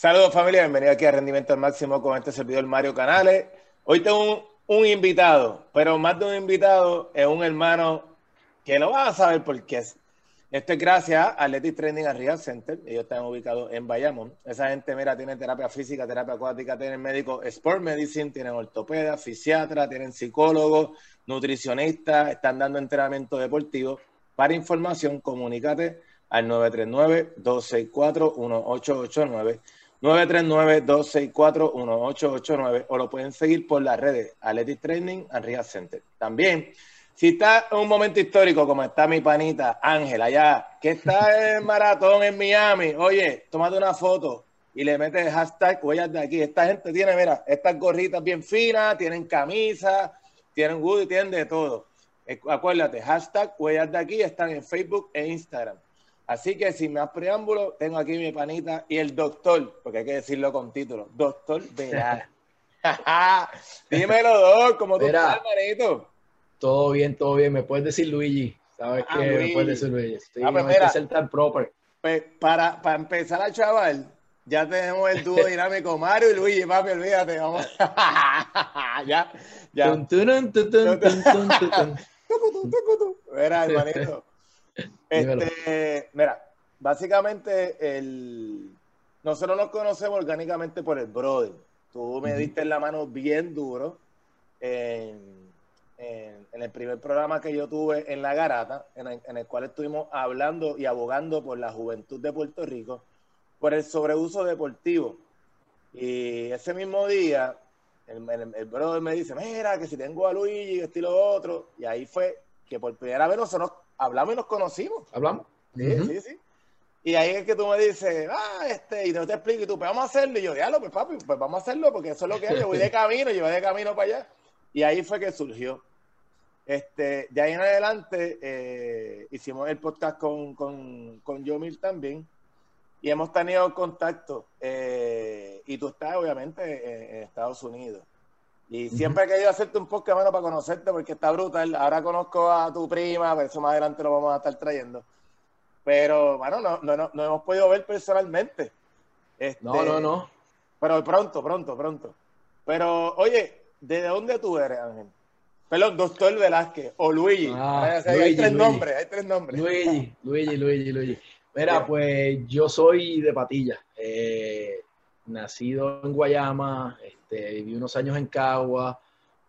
Saludos familia, bienvenido aquí a Rendimiento al Máximo con este servidor Mario Canales. Hoy tengo un, invitado, pero más de un invitado es un hermano que lo van a saber por qué. Esto es gracias a Athletic Training and Real Center. Ellos están ubicados en Bayamón. Esa gente, mira, tiene terapia física, terapia acuática, tienen médico Sport Medicine, tienen ortopeda, fisiatra, tienen psicólogos, nutricionistas, están dando entrenamiento deportivo. Para información, comunícate al 939-264-1889 939-264-1889 o lo pueden seguir por las redes Athletic Training and Real Center. También, si está en un momento histórico como está mi panita Ángel allá, que está en maratón en Miami, oye, tómate una foto y le metes hashtag huellas de aquí. Esta gente tiene, mira, estas gorritas bien finas, tienen camisas, tienen y tienen de todo. Acuérdate, hashtag huellas de aquí están en Facebook e Instagram. Así que sin más preámbulo, tengo aquí mi panita y el doctor, porque hay que decirlo con título, doctor Veral. Dímelo, Doc, ¿cómo tú estás, manito? Todo bien, todo bien. Me puedes decir Luigi. ¿Sabes ah, qué? Me puedes decir Luigi. Estoy, ah, pues no hay que ser tan proper. Pues, para, para empezar a chaval, ya tenemos el dúo dinámico Mario y Luigi, papi, olvídate, vamos. ya, ya. Mira, hermanito. Este, mira, básicamente el, nosotros nos conocemos orgánicamente por el brother. Tú me diste la mano bien duro en, el primer programa que yo tuve en La Garata, en el, cual estuvimos hablando y abogando por la juventud de Puerto Rico, por el sobreuso deportivo. Y ese mismo día, el, el, brother me dice, mira, que si tengo a Luigi, esto y lo otro. Y ahí fue que por primera vez nosotros hablamos y nos conocimos. Hablamos. Sí, sí, sí. Y ahí es que tú me dices, ah, este, y no te explico, y tú, pues vamos a hacerlo. Y yo, diablo, pues papi, pues vamos a hacerlo, porque eso es lo que es. Yo voy de camino, yo voy de camino para allá. Y ahí fue que surgió. Este, de ahí en adelante eh, hicimos el podcast con, con, con Yomil también. Y hemos tenido contacto. Eh, y tú estás, obviamente, en Estados Unidos. Y siempre he querido hacerte un podcast, mano, para conocerte, porque está brutal. Ahora conozco a tu prima, por eso más adelante lo vamos a estar trayendo. Pero, bueno, no, no, no, hemos podido ver personalmente. Este, no, no, no. Pero pronto, pronto, pronto. Pero, oye, ¿de dónde tú eres, Ángel? Perdón, doctor Velázquez o Luigi. Ah, hay tres nombres, hay tres nombres. Luigi, Luigi, Luigi, Luigi. Mira, pues yo soy de Patilla. Eh, nacido en Guayama, este, viví unos años en Cagua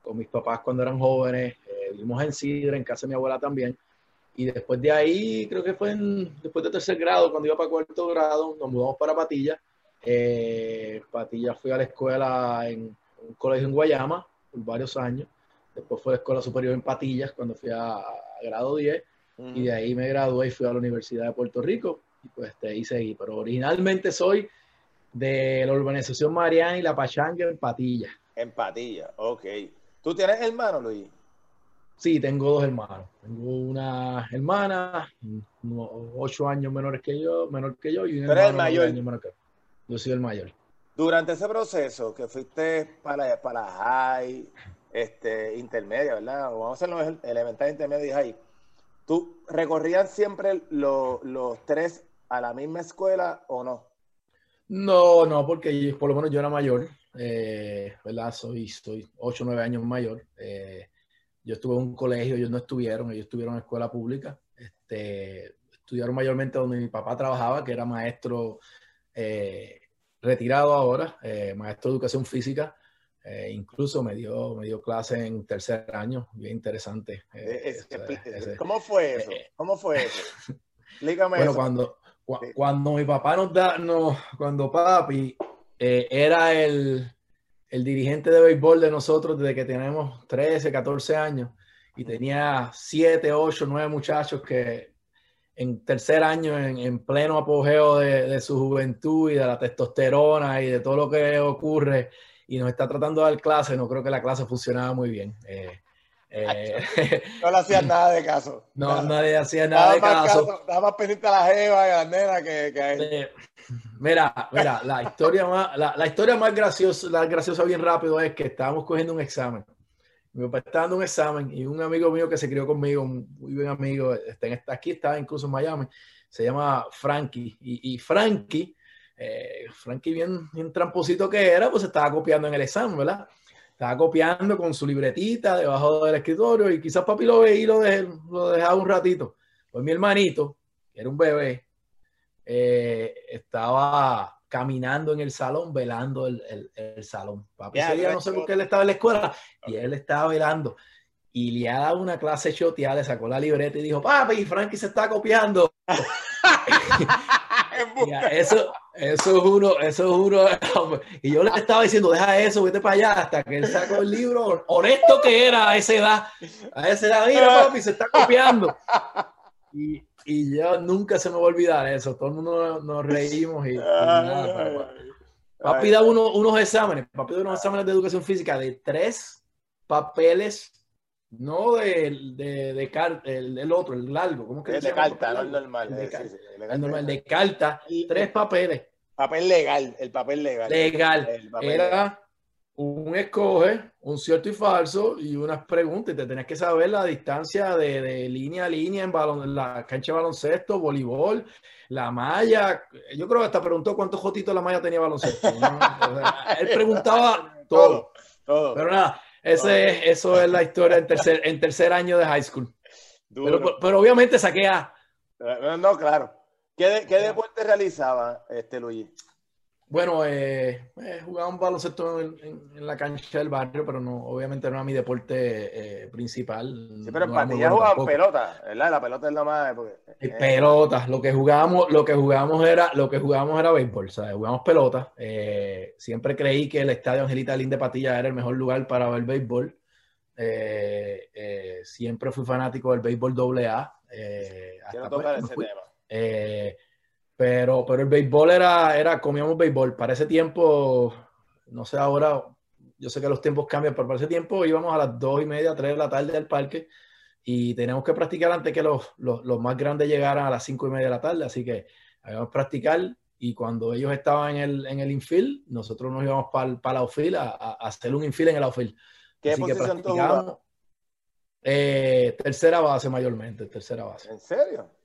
con mis papás cuando eran jóvenes, eh, vivimos en Sidra, en casa de mi abuela también. Y después de ahí, creo que fue después de tercer grado, cuando iba para cuarto grado, nos mudamos para Patilla. Eh, Patilla fui a la escuela en un colegio en Guayama por varios años. Después fue a la escuela superior en Patillas cuando fui a, grado 10. Y de ahí me gradué y fui a la Universidad de Puerto Rico. Y pues de ahí seguí. Pero originalmente soy de la urbanización Mariana y la Pachanga en Patilla. En Patilla, ok. ¿Tú tienes hermanos, Luis? Sí, tengo dos hermanos. Tengo una hermana, ocho años menores que yo, menor que yo, y un hermano el mayor? menor que yo. soy el mayor. Durante ese proceso que fuiste para, para high, este, intermedia, ¿verdad? Vamos a hacer elemental, intermedia y high. ¿Tú recorrías siempre los tres a la misma escuela o no? No, no, porque por lo menos yo era mayor, eh, ¿verdad? Soy, soy 8 o 9 años mayor. Eh, yo estuve en un colegio, ellos no estuvieron, ellos estuvieron en escuela pública. Este, estudiaron mayormente donde mi papá trabajaba, que era maestro eh, retirado ahora, maestro de educación física. incluso me dio, me dio clase en tercer año, bien interesante. ¿Cómo fue eso? ¿Cómo fue eso? Explícame bueno, Cuando, cuando mi papá nos da, no, cuando papi eh, era el, el, dirigente de béisbol de nosotros desde que tenemos 13, 14 años y tenía 7, 8, 9 muchachos que en tercer año, en, pleno apogeo de, su juventud y de la testosterona y de todo lo que ocurre y nos está tratando de dar clase, no creo que la clase funcionaba muy bien. Eh, eh, no le hacían nada de caso. No, nadie hacía nada de caso. Estaba más pendiente a la jeva y a la nena que, que a él. Mira, mira, la historia más, la, la, historia más graciosa, la graciosa bien rápido es que estábamos cogiendo un examen. Mi papá estaba dando un examen y un amigo mío que se crió conmigo, un muy buen amigo, está, en, aquí está incluso en Miami, se llama Frankie. Y, y Frankie eh, Frankie, bien, bien tramposito que era, pues estaba copiando en el examen, ¿verdad? Estaba copiando con su libretita debajo del escritorio y quizás papi lo veía y lo, lo dejaba un ratito. Pues mi hermanito, que era un bebé, eh, estaba caminando en el salón, velando el, el, salón. Papi ese día no sé por qué él estaba en la escuela y él estaba velando. Y le ha dado una clase choteada, le sacó la libreta y dijo, papi, Frankie se está copiando. eso, eso es uno, eso es uno. Y yo le estaba diciendo, deja eso, vete para allá, hasta que él sacó el libro, honesto que era a esa edad. A esa edad, mira, papi, se está copiando. Y, y yo nunca se me va a olvidar eso. Todo el mundo nos reímos y, papi da unos exámenes, papi da unos exámenes de educación física de tres papeles, no de, de, de el, otro, el largo, ¿cómo que es? De carta, no el normal. De, el normal, de carta, tres papeles. Papel legal, el papel legal. Legal. Era un escoge, un cierto y falso y unas preguntas. Y te tenías que saber la distancia de, línea a línea en, balon, la cancha de baloncesto, voleibol, la malla. Yo creo que hasta preguntó cuántos jotitos la malla tenía baloncesto. él preguntaba todo. todo. Pero nada, ese eso es la historia en tercer, en tercer año de high school. Pero, obviamente saqué a. No, claro. ¿Qué, qué deporte realizaba este Luis? Bueno, eh, eh, jugaba un baloncesto en, la cancha del barrio, pero no, obviamente no era mi deporte eh, principal. Sí, pero en Patilla jugaban pelota, ¿verdad? La pelota es la más. Porque, eh, pelotas, lo que jugábamos, lo que jugábamos era, lo que jugábamos era béisbol, ¿sabes? Jugábamos pelota. siempre creí que el estadio Angelita Linde de Patilla era el mejor lugar para ver béisbol. siempre fui fanático del béisbol doble A. Quiero tocar ese tema. Pero, pero el béisbol era, era, comíamos béisbol. Para ese tiempo, no sé ahora, yo sé que los tiempos cambian, pero para ese tiempo íbamos a las dos y media, tres de la tarde al parque y teníamos que practicar antes que los, los, los más grandes llegaran a las cinco y media de la tarde. Así que habíamos que practicar y cuando ellos estaban en el, en el infield, nosotros nos íbamos para el la outfield a, a, hacer un infield en el outfield. ¿Qué Así posición que eh, tercera base mayormente, tercera base. ¿En serio?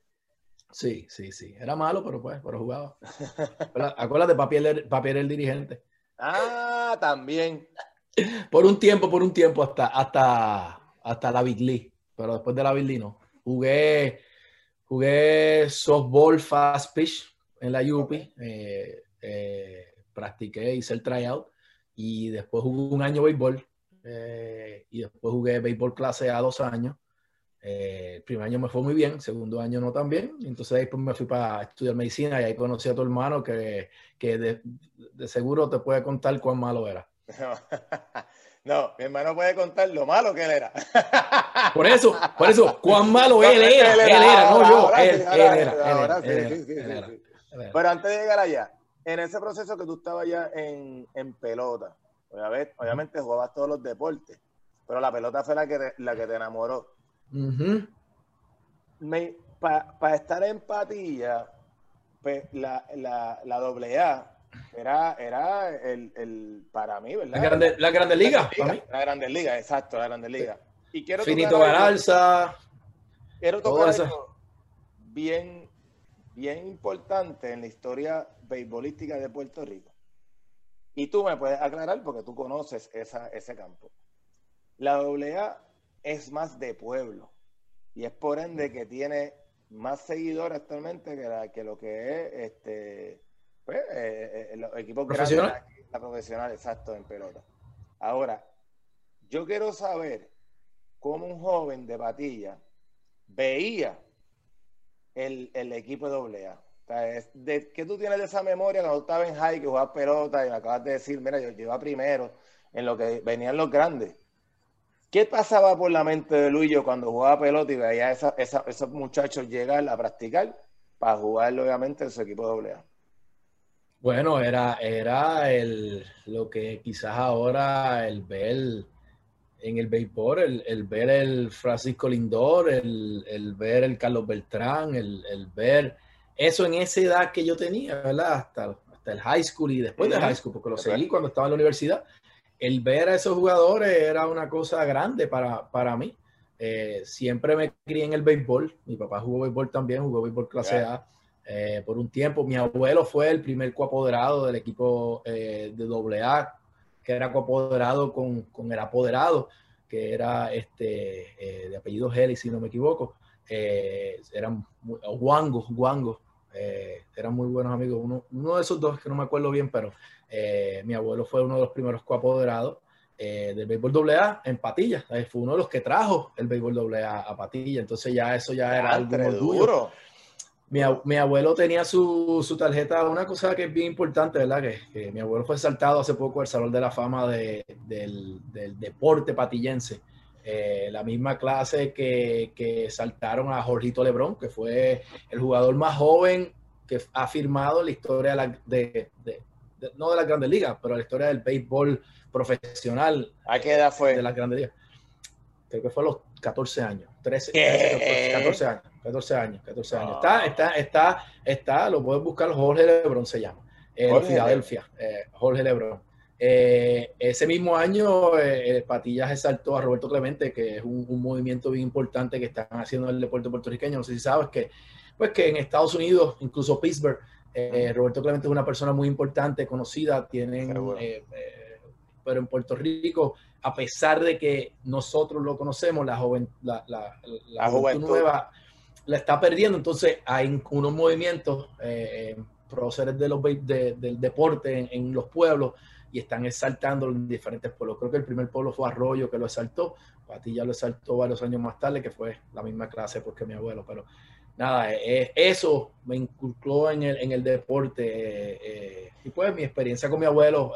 Sí, sí, sí. Era malo, pero pues, pero jugaba. Acuérdate, papi era, el dirigente. Ah, también. Por un tiempo, por un tiempo, hasta, hasta, hasta la Big League. Pero después de la Big League no. Jugué, jugué softball fast pitch en la UPI. Eh, eh, practiqué, hice el tryout. Y después jugué un año béisbol. Eh, y después jugué béisbol clase A dos años. Eh, el primer año me fue muy bien, segundo año no tan bien. Entonces ahí pues, me fui para estudiar medicina y ahí conocí a tu hermano que, que de, de, seguro te puede contar cuán malo era. No, mi hermano puede contar lo malo que él era. Por eso, por eso, cuán malo él, era, él era, no yo, él, era. Pero antes de llegar allá, en ese proceso que tú estabas ya en, en pelota, obviamente, jugabas todos los deportes, pero la pelota fue la que, la que te enamoró para estar en patilla, pues, la, la, la doble A era, era el, el, para mí, ¿verdad? La Grande, la grande Liga. La Grande Liga, exacto, la Grande Liga. Y quiero Finito Garalza. Quiero tocar algo bien, bien importante en la historia beisbolística de Puerto Rico. Y tú me puedes aclarar porque tú conoces esa, ese campo. La AA es más de pueblo. Y es por ende que tiene más seguidores actualmente que, que lo que es este pues, eh, eh, los equipos profesional. Grandes, la profesional, exacto, en pelota. Ahora, yo quiero saber cómo un joven de Patilla veía el, el equipo de AA. O sea, de, ¿Qué tú tienes de esa memoria cuando estabas en high que jugabas pelota y me acabas de decir, mira, yo iba primero en lo que venían los grandes? ¿Qué pasaba por la mente de Luis cuando jugaba pelota y veía a esos muchachos llegar a practicar para jugar, obviamente, en su equipo de AA? Bueno, era, era el, lo que quizás ahora el ver en el béisbol, el, ver el Francisco Lindor, el, ver el Carlos Beltrán, el, ver eso en esa edad que yo tenía, ¿verdad? Hasta, hasta el high school y después del high school, porque lo seguí cuando estaba en la universidad el ver a esos jugadores era una cosa grande para, para mí. Eh, siempre me crié en el béisbol. Mi papá jugó béisbol también, jugó béisbol clase A. eh, por un tiempo. Mi abuelo fue el primer coapoderado del equipo eh, de AA, que era coapoderado con, con el apoderado, que era este, de apellido Heli, si no me equivoco. eran Guango, Guango, eran muy buenos amigos. Uno, uno, de esos dos, que no me acuerdo bien, pero mi abuelo fue uno de los primeros coapoderados eh, del béisbol AA en Patilla. Fue uno de los que trajo el béisbol AA a Patilla. Entonces ya eso ya era algo duro. Mi, mi, abuelo tenía su, su, tarjeta, una cosa que es bien importante, ¿verdad? Que, mi abuelo fue saltado hace poco al Salón de la Fama de, del, del, deporte patillense. Eh, la misma clase que, que, saltaron a Jorgito Lebrón, que fue el jugador más joven que ha firmado la historia de, de, no de las grandes ligas, pero la historia del béisbol profesional. ¿A qué edad fue? De las grandes Creo que fue a los 14 años, 13, 14, años, 14 años, 14 años. Está, está, está, está, lo puedes buscar, Jorge Lebrón se llama, en Filadelfia, eh, Jorge Lebrón. Eh, ese mismo año, eh, Patillas exaltó a Roberto Clemente, que es un, movimiento bien importante que están haciendo en el deporte puertorriqueño. No sé si sabes que, pues que en Estados Unidos, incluso Pittsburgh, Roberto Clemente es una persona muy importante, conocida, tienen pero en Puerto Rico, a pesar de que nosotros lo conocemos, la, joven, la, juventud nueva la está perdiendo. Entonces hay unos movimientos eh, próceres de los, del deporte en, los pueblos y están exaltando en diferentes pueblos. Creo que el primer pueblo fue Arroyo que lo exaltó, Patilla lo exaltó varios años más tarde, que fue la misma clase porque mi abuelo, pero nada, eh, eh, eso me inculcó en el, en el deporte eh, y pues mi experiencia con mi abuelo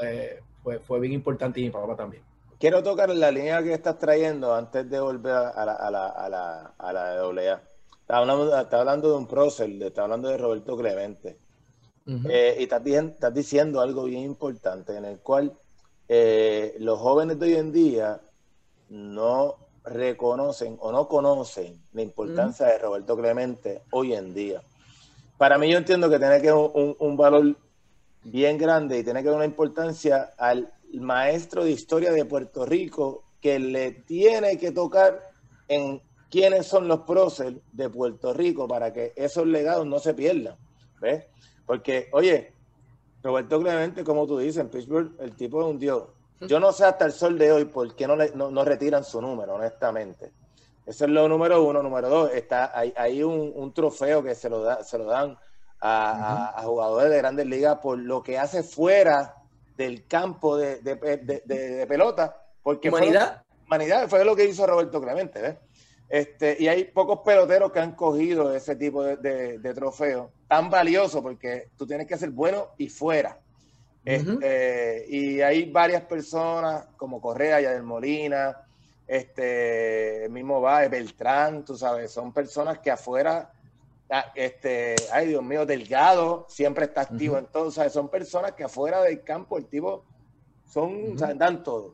fue, fue bien importante y mi papá también. Quiero tocar la línea que estás trayendo antes de volver a la, a la, a la, a la AA. Estás hablando, hablando de un prócer, estás hablando de Roberto Clemente. Eh, y estás, estás, diciendo algo bien importante en el cual eh, los jóvenes de hoy en día no reconocen o no conocen la importancia de Roberto Clemente hoy en día. Para mí yo entiendo que tiene que un, un valor bien grande y tiene que dar una importancia al maestro de historia de Puerto Rico que le tiene que tocar en quiénes son los próceres de Puerto Rico para que esos legados no se pierdan. ¿Ves? Porque, oye, Roberto Clemente, como tú dices, en Pittsburgh el tipo es un dios. Yo no sé hasta el sol de hoy por qué no, le, no, retiran su número, honestamente. Eso es lo número uno. Número dos, está, hay, hay un, un, trofeo que se lo, da, se lo dan a, jugadores de grandes ligas por lo que hace fuera del campo de, de, pelota. Porque humanidad. Fue, humanidad fue lo que hizo Roberto Clemente. Este, y hay pocos peloteros que han cogido ese tipo de, trofeo tan valioso porque tú tienes que ser bueno y fuera. Este, y hay varias personas como Correa, Yadel Molina, este, el mismo va Beltrán, tú sabes, son personas que afuera Ah, este, ay Dios mío, Delgado, siempre está activo en todo. son personas que afuera del campo el tipo son, dan todo.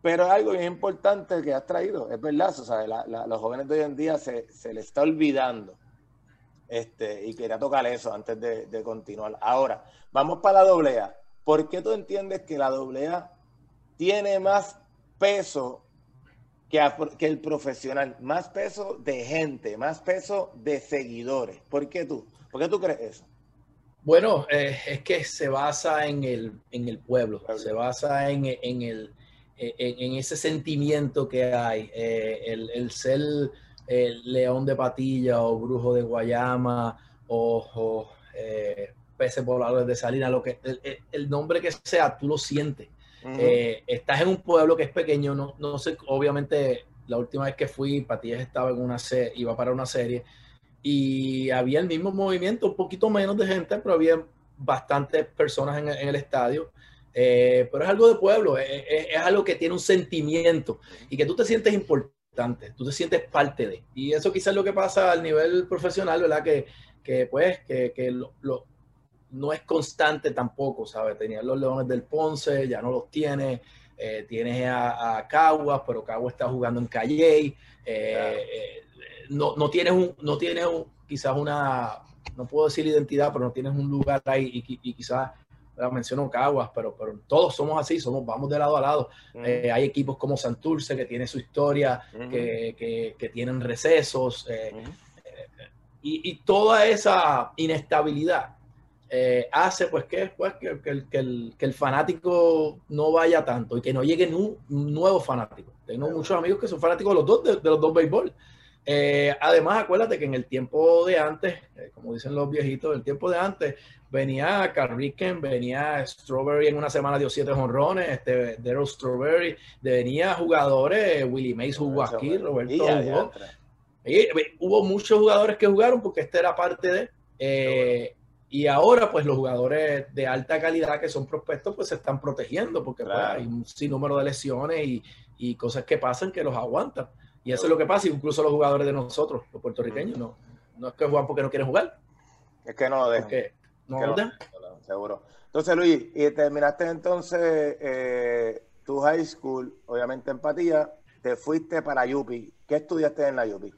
Pero es algo bien importante que has traído, es verdad, o los jóvenes de hoy en día se, se les está olvidando. Este, y quería tocar eso antes de, de continuar. Ahora, vamos para la doble A. ¿Por qué tú entiendes que la doble A tiene más peso que, el profesional, más peso de gente, más peso de seguidores. ¿Por qué tú? ¿Por qué tú crees eso? Bueno, eh, es que se basa en el, en el pueblo, se basa en, en el, en, ese sentimiento que hay, eh, el, el, ser el león de patilla o brujo de Guayama o, o eh, peces voladores de salina, lo que, el, el, nombre que sea, tú lo sientes. Eh, estás en un pueblo que es pequeño, no, no sé, obviamente la última vez que fui, Patillas estaba en una serie, iba para una serie y había el mismo movimiento, un poquito menos de gente, pero había bastantes personas en, el estadio. Eh, pero es algo de pueblo, es, es, algo que tiene un sentimiento y que tú te sientes importante, tú te sientes parte de. Y eso quizás es lo que pasa al nivel profesional, ¿verdad? Que, que pues, que, que lo, no es constante tampoco, ¿sabes? Tenía los Leones del Ponce, ya no los tiene. Eh, tienes a, Caguas, pero Caguas está jugando en Calle. Eh, eh, no, no, tienes, un, no tienes quizás una, no puedo decir identidad, pero no tienes un lugar ahí y, quizás la menciono Caguas, pero, pero todos somos así, somos, vamos de lado a lado. hay equipos como Santurce que tiene su historia, que, que, tienen recesos y, y, toda esa inestabilidad eh, hace pues que, pues, que, que, el, que, el, que, el, fanático no vaya tanto y que no llegue un, un nuevo fanático. Tengo muchos amigos que son fanáticos de los dos, de, de los dos béisbol. Eh, además, acuérdate que en el tiempo de antes, eh, como dicen los viejitos, el tiempo de antes, venía Carricken, venía Strawberry en una semana dio siete jonrones, este, Daryl Strawberry, venía jugadores, Willie Mays jugó aquí, Roberto jugó. Y, hubo muchos jugadores que jugaron porque esta era parte de... Eh, y ahora, pues los jugadores de alta calidad que son prospectos, pues se están protegiendo porque claro. pues, hay un sinnúmero de lesiones y, y, cosas que pasan que los aguantan. Y eso es lo que pasa, incluso los jugadores de nosotros, los puertorriqueños, no, no es que juegan porque no quieren jugar. Es que no lo dejan. No lo dejan. Seguro. Entonces, Luis, y terminaste entonces eh, tu high school, obviamente empatía, te fuiste para Yupi. ¿Qué estudiaste en la Yupi?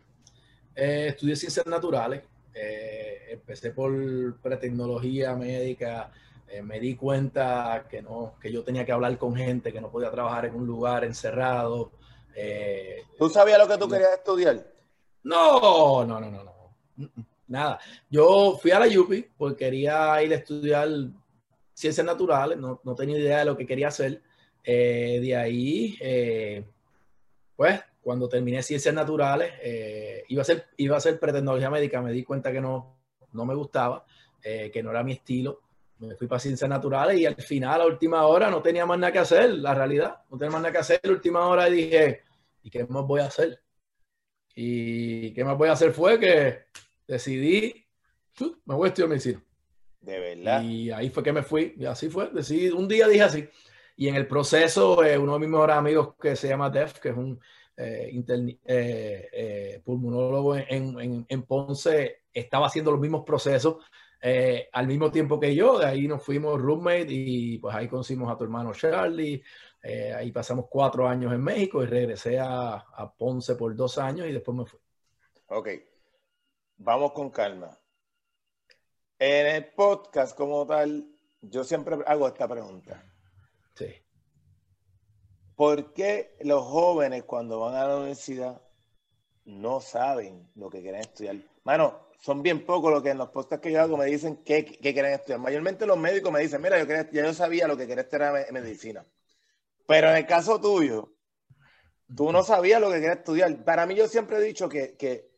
Eh, estudié ciencias naturales. Eh, empecé por pretecnología médica, eh, me di cuenta que no, que yo tenía que hablar con gente, que no podía trabajar en un lugar encerrado. Eh, ¿Tú sabías lo que tú querías estudiar? No, no, no, no, no. Nada. Yo fui a la UPI porque quería ir a estudiar ciencias naturales, no, no tenía idea de lo que quería hacer. de ahí, pues cuando terminé ciencias naturales, eh, iba, a ser, iba a ser pretecnología médica, me di cuenta que no, no me gustaba, eh, que no era mi estilo. Me fui para ciencias naturales y al final, a última hora, no tenía más nada que hacer, la realidad. No tenía más nada que hacer. La última hora dije, ¿y qué más voy a hacer? Y qué más voy a hacer fue que decidí, me voy a estudiar medicina. De verdad. Y ahí fue que me fui, y así fue. Decidí, un día dije así. Y en el proceso, eh, uno de mis mejores amigos que se llama Def, que es un eh, eh, eh, pulmonólogo en, en, en, Ponce, estaba haciendo los mismos procesos eh, al mismo tiempo que yo. De ahí nos fuimos roommate y pues ahí conocimos a tu hermano Charlie. Eh, ahí pasamos cuatro años en México y regresé a, a, Ponce por dos años y después me fui. Ok, vamos con calma. En el podcast como tal, yo siempre hago esta pregunta. Sí. ¿Por qué los jóvenes cuando van a la universidad no saben lo que quieren estudiar? Mano, son bien pocos los que en los podcasts que yo hago me dicen qué, qué quieren estudiar. Mayormente los médicos me dicen, mira, yo quería, ya yo sabía lo que quería estudiar era medicina. Pero en el caso tuyo, tú no sabías lo que querías estudiar. Para mí yo siempre he dicho que, que,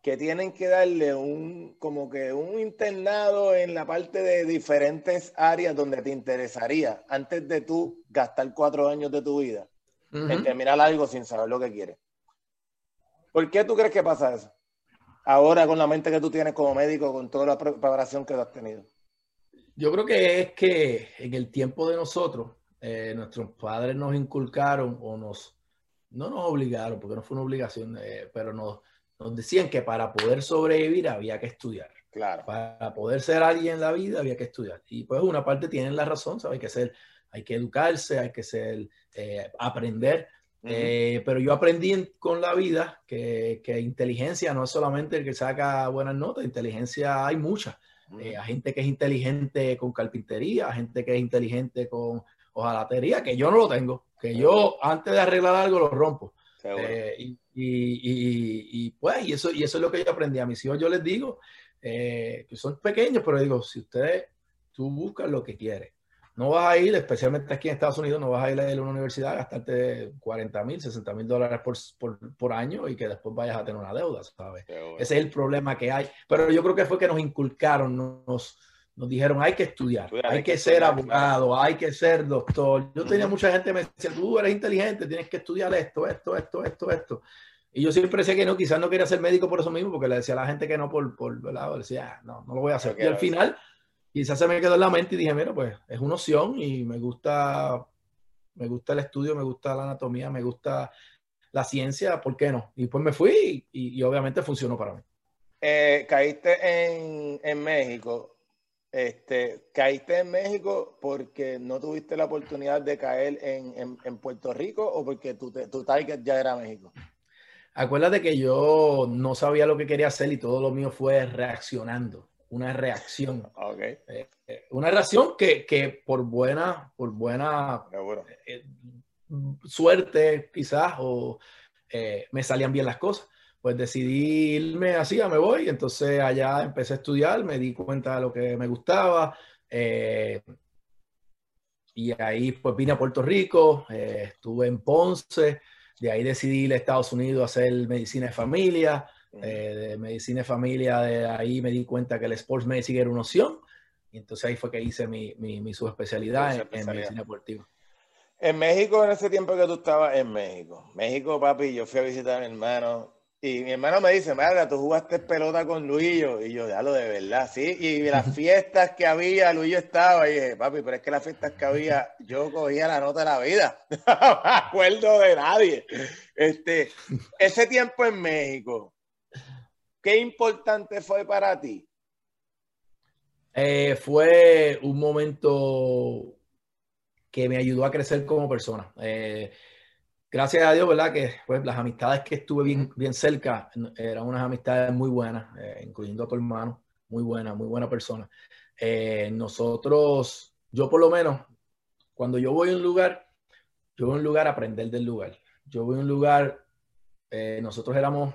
que tienen que darle un, como que un internado en la parte de diferentes áreas donde te interesaría antes de tú gastar cuatro años de tu vida uh -huh. en terminar algo sin saber lo que quieres. ¿Por qué tú crees que pasa eso? Ahora con la mente que tú tienes como médico, con toda la preparación que has tenido. Yo creo que es que en el tiempo de nosotros, eh, nuestros padres nos inculcaron o nos, no nos obligaron, porque no fue una obligación, eh, pero nos, nos decían que para poder sobrevivir había que estudiar. Claro. Para poder ser alguien en la vida había que estudiar. Y pues una parte tienen la razón, ¿sabes? Hay que ser, hay que educarse, hay que ser, eh, aprender. Uh -huh. eh, pero yo aprendí en, con la vida que, que, inteligencia no es solamente el que saca buenas notas, inteligencia hay mucha. Uh -huh. eh, hay gente que es inteligente con carpintería, hay gente que es inteligente con hojalatería, que yo no lo tengo, que yo antes de arreglar algo lo rompo. Eh, y, y, y, y, pues, y eso, y eso es lo que yo aprendí. A mis hijos yo les digo, eh, que son pequeños, pero digo, si ustedes, tú buscas lo que quieres. No vas a ir, especialmente aquí en Estados Unidos, no vas a ir a una universidad a gastarte 40 mil, 60 mil dólares por, por, por, año y que después vayas a tener una deuda, ¿sabes? Bueno. Ese es el problema que hay. Pero yo creo que fue que nos inculcaron, nos, nos dijeron, hay que estudiar, hay, hay que, que, ser estudiar, abogado, claro. hay que ser doctor. Yo tenía mucha gente que me decía, tú eres inteligente, tienes que estudiar esto, esto, esto, esto, esto. Y yo siempre decía que no, quizás no quería ser médico por eso mismo, porque le decía a la gente que no por, por ¿verdad? decía, ah, no, no lo voy a hacer. Y al final, quizás se me quedó en la mente y dije, mira, pues es una opción y me gusta, me gusta el estudio, me gusta la anatomía, me gusta la ciencia, ¿por qué no? Y pues me fui y, y obviamente funcionó para mí. Eh, caíste en, en México, este, caíste en México porque no tuviste la oportunidad de caer en, en, en Puerto Rico o porque tu, tu target ya era México? Acuérdate que yo no sabía lo que quería hacer y todo lo mío fue reaccionando, una reacción. Okay. Eh, eh, una reacción que, que, por buena, por buena eh, suerte quizás o me salían bien las cosas. pues decidí irme así, ya me voy. Entonces allá empecé a estudiar, me di cuenta de lo que me gustaba. Eh, y ahí pues vine a Puerto Rico, eh, estuve en Ponce, de ahí decidí ir a Estados Unidos a hacer medicina de familia. Eh, de medicina de familia, de ahí me di cuenta que el sports medicine era una opción. Y entonces ahí fue que hice mi, mi, subespecialidad, en, medicina deportiva. En México, en ese tiempo que tú estabas en México, México, papi, yo fui a visitar a mi hermano y mi hermano me dice, madre, tú jugaste pelota con Luillo. Y yo, ya lo de verdad, sí. Y las fiestas que había, Luillo estaba. Y dije, papi, pero es que las fiestas que había, yo cogía la nota de la vida. no me acuerdo de nadie. Este, ese tiempo en México, ¿qué importante fue para ti? Eh, fue un momento que me ayudó a crecer como persona. Eh, gracias a Dios, ¿verdad? Que pues, las amistades que estuve bien, bien cerca eran unas amistades muy buenas, eh, incluyendo a tu hermano, muy buena, muy buena persona. nosotros, yo por lo menos, cuando yo voy a un lugar, yo voy a un lugar a aprender del lugar. Yo voy a un lugar, nosotros éramos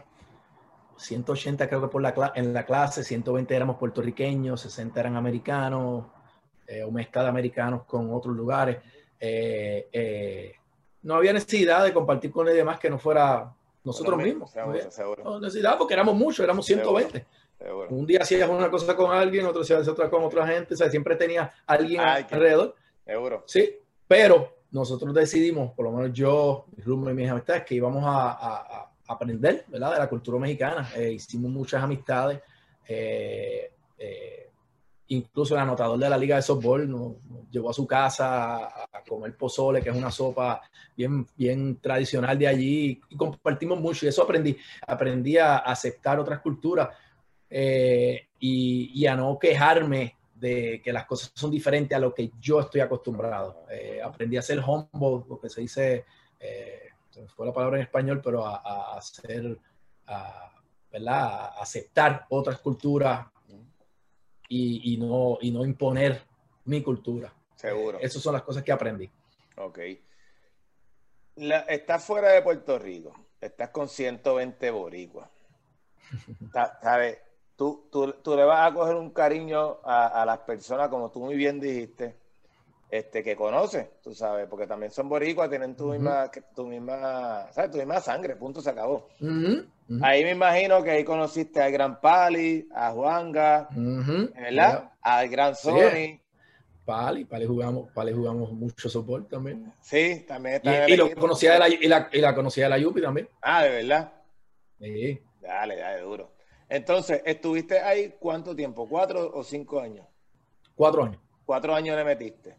180 creo que por la en la clase, 120 éramos puertorriqueños, 60 eran americanos, eh, o mezcla de americanos con otros lugares. Eh, eh, no había necesidad de compartir con nadie más que no fuera nosotros mismos. no, necesidad porque éramos muchos, éramos 120. Un día hacías una cosa con alguien, otro hacías otra con otra gente, o sea, siempre tenía alguien alrededor. Seguro. Sí, pero nosotros decidimos, por lo menos yo, mi y mis amistades, que íbamos a aprender ¿verdad? de la cultura mexicana. Eh, hicimos muchas amistades. Eh, eh, incluso el anotador de la Liga de Softball nos, llevó a su casa a, comer pozole, que es una sopa bien, bien tradicional de allí, y compartimos mucho. Y eso aprendí. Aprendí a aceptar otras culturas y, y, a no quejarme de que las cosas son diferentes a lo que yo estoy acostumbrado. aprendí a ser humble, lo que se dice fue la palabra en español, pero a, hacer, ¿verdad? aceptar otras culturas y, no, y no imponer mi cultura. Seguro. Esas son las cosas que aprendí. Ok. estás fuera de Puerto Rico, estás con 120 boricuas. ¿Sabes? Tú, tú, tú, le vas a coger un cariño a, a las personas, como tú muy bien dijiste, este, que conoce, tú sabes, porque también son boricuas, tienen tu misma, tu misma, ¿sabes? Tu misma sangre, punto, se acabó. Ahí me imagino que ahí conociste al Gran Pali, a Juanga, ¿verdad? Al Gran Sony. Pali, Pali jugamos, Pali jugamos mucho soporte también. Sí, también está. Y, lo conocía de la, y, la, y la conocía de la Yupi también. Ah, de verdad. Sí. Dale, dale, duro. Entonces, ¿estuviste ahí cuánto tiempo? ¿Cuatro o cinco años? Cuatro años. Cuatro años le metiste.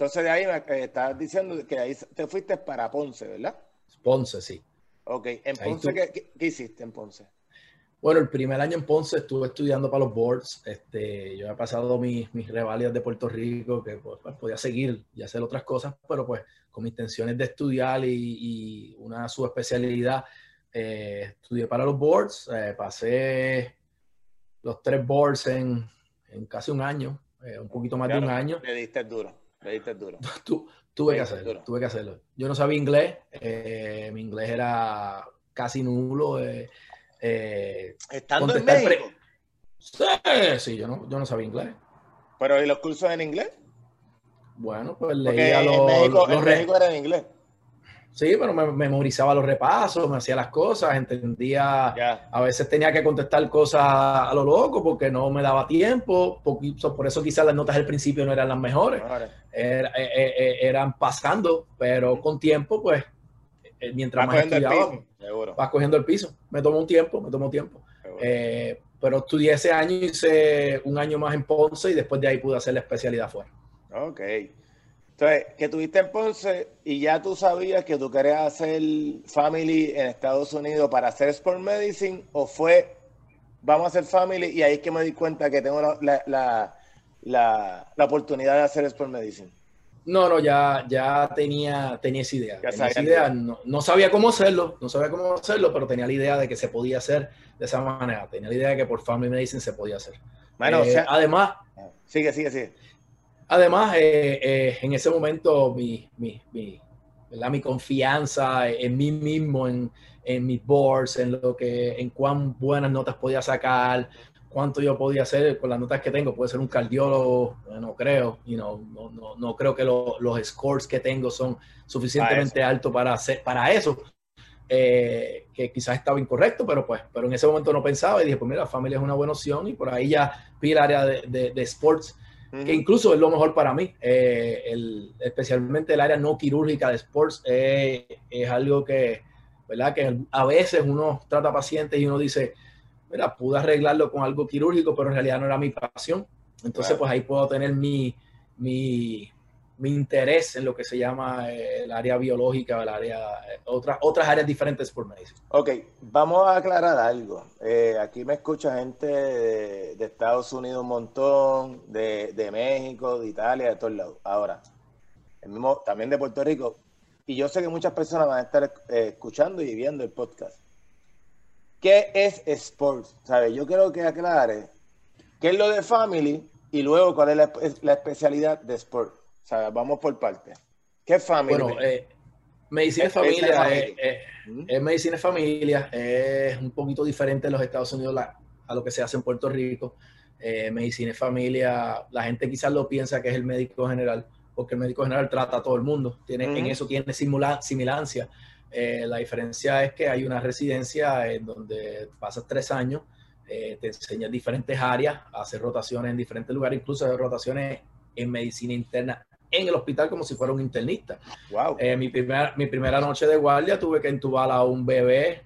Entonces de ahí me eh, estás diciendo que ahí te fuiste para Ponce, ¿verdad? Ponce, sí. Ok, en Ponce, ¿qué, hiciste en Ponce? Bueno, el primer año en Ponce estuve estudiando para los boards. Este, yo he pasado mis, mis revalidas de Puerto Rico, que pues, pues, podía seguir y hacer otras cosas, pero pues con mis intenciones de estudiar y, una subespecialidad, eh, estudié para los boards. Eh, pasé los tres boards en, casi un año, un poquito más de un año. Me diste duro. Le diste duro. tuve que hacerlo, tuve que hacerlo. Yo no sabía inglés, eh, mi inglés era casi nulo. Eh, eh, ¿Estando en México? Sí, sí, yo no, yo no sabía inglés. ¿Pero y los cursos en inglés? Bueno, pues leía los... En México, en México era en inglés. Sí, pero me memorizaba los repasos, me hacía las cosas, entendía, a veces tenía que contestar cosas a lo loco porque no me daba tiempo, por eso quizás las notas al principio no eran las mejores, eh, eh, eh, eran pasando, pero con tiempo, pues, mientras más estudiaba, vas cogiendo el piso. Me tomó un tiempo, me tomó tiempo. pero estudié ese año, hice un año más en Ponce y después de ahí pude hacer la especialidad fuera. Ok. Entonces, que tuviste en Ponce y ya tú sabías que tú querías hacer family en Estados Unidos para hacer Sport Medicine o fue, vamos a hacer family y ahí es que me di cuenta que tengo la, la, la, oportunidad de hacer Sport Medicine. No, no, ya, ya tenía, tenía esa idea. esa idea. No, sabía cómo hacerlo, no sabía cómo hacerlo, pero tenía la idea de que se podía hacer de esa manera. Tenía la idea de que por Family Medicine se podía hacer. Bueno, eh, además... Sigue, sigue, sigue. Además, eh, eh, en ese momento mi, mi, mi, mi, confianza en mí mismo, en, en mis boards, en lo que, en cuán buenas notas podía sacar, cuánto yo podía hacer con las notas que tengo. Puede ser un cardiólogo, no creo, you know, no, no, no, creo que los scores que tengo son suficientemente altos para, hacer, para eso. Eh, que quizás estaba incorrecto, pero pues, pero en ese momento no pensaba y dije, pues mira, la familia es una buena opción y por ahí ya vi el área de, de, sports, que incluso es lo mejor para mí, eh, el, especialmente el área no quirúrgica de sports, eh, es algo que, ¿verdad? Que a veces uno trata pacientes y uno dice, mira, pude arreglarlo con algo quirúrgico, pero en realidad no era mi pasión. Entonces, pues ahí puedo tener mi, mi, mi, interés en lo que se llama eh, el área biológica, el área, eh, otras, otras áreas diferentes por medicina. Ok, vamos a aclarar algo. Eh, aquí me escucha gente de, Estados Unidos un montón, de, de, México, de Italia, de todos lados. Ahora, el mismo, también de Puerto Rico. Y yo sé que muchas personas van a estar escuchando y viendo el podcast. ¿Qué es sports? ¿Sabe? Yo quiero que aclare qué es lo de family y luego cuál es la, especialidad de sport. Sea, vamos por parte. ¿Qué es family? Bueno, eh, medicina de familia, es, es, medicina de familia, es un poquito diferente en los Estados Unidos a lo que se hace en Puerto Rico. Eh, medicina familia, la gente quizás lo piensa que es el médico general, porque el médico general trata a todo el mundo. Tiene, En eso tiene simula, similancia eh, la diferencia es que hay una residencia en donde pasas tres años, eh, te enseñas diferentes áreas, haces rotaciones en diferentes lugares, incluso hacer rotaciones en medicina interna en el hospital como si fuera un internista. Wow. Eh, mi, primera, mi primera noche de guardia tuve que entubar a un bebé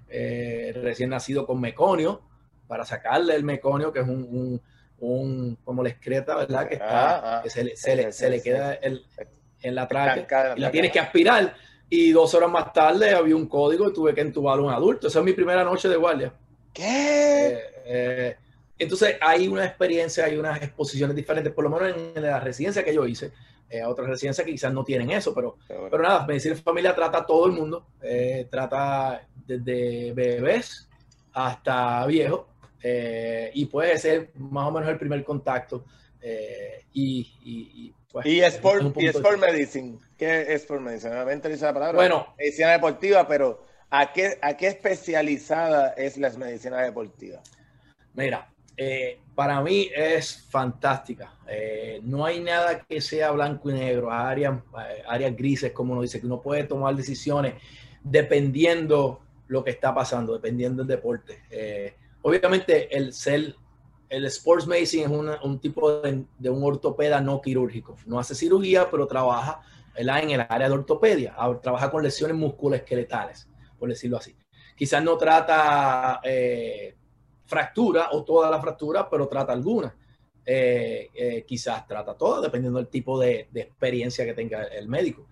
recién nacido con meconio para sacarle el meconio, que es un, un, como la excreta, ¿verdad? Que, está, ah, ah. que se, le, se, le, se le queda el, en la tráquea y la tienes que aspirar y dos horas más tarde había un código y tuve que entubar a un adulto. Esa es mi primera noche de guardia. ¿Qué? Eh, eh, entonces hay una experiencia, hay unas exposiciones diferentes, por lo menos en, la residencia que yo hice. Eh, otras residencias que quizás no tienen eso, pero, pero nada, medicina familia trata a todo el mundo, trata desde bebés hasta viejos, y puede ser más o menos el primer contacto. y, y pues, y Sport, y sport Medicine. ¿Qué es Sport Medicine? Nuevamente dice la palabra. Bueno. Medicina deportiva, pero ¿a qué, a qué especializada es la medicina deportiva? Mira, eh, para mí es fantástica. Eh, no hay nada que sea blanco y negro, áreas, eh, áreas grises, como uno dice, que uno puede tomar decisiones dependiendo lo que está pasando, dependiendo del deporte. obviamente, el ser el sports medicine es un tipo de, un ortopeda no quirúrgico. No hace cirugía, pero trabaja en el área de ortopedia. Trabaja con lesiones musculoesqueletales, por decirlo así. Quizás no trata fractura o toda la fractura, pero trata alguna. Eh, eh, quizás trata toda, dependiendo del tipo de, experiencia que tenga el médico.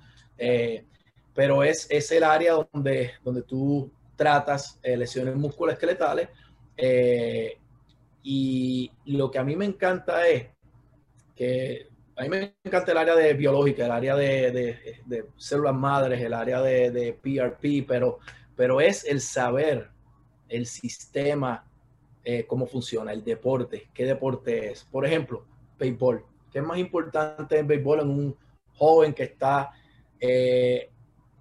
pero es, es el área donde, donde tú tratas lesiones musculoesqueletales y lo que a mí me encanta es que a mí me encanta el área de biológica, el área de, células madres, el área de, PRP, pero, pero es el saber el sistema, eh, cómo funciona, el deporte, qué deporte es. Por ejemplo, béisbol. ¿Qué es más importante en béisbol en un joven que está eh,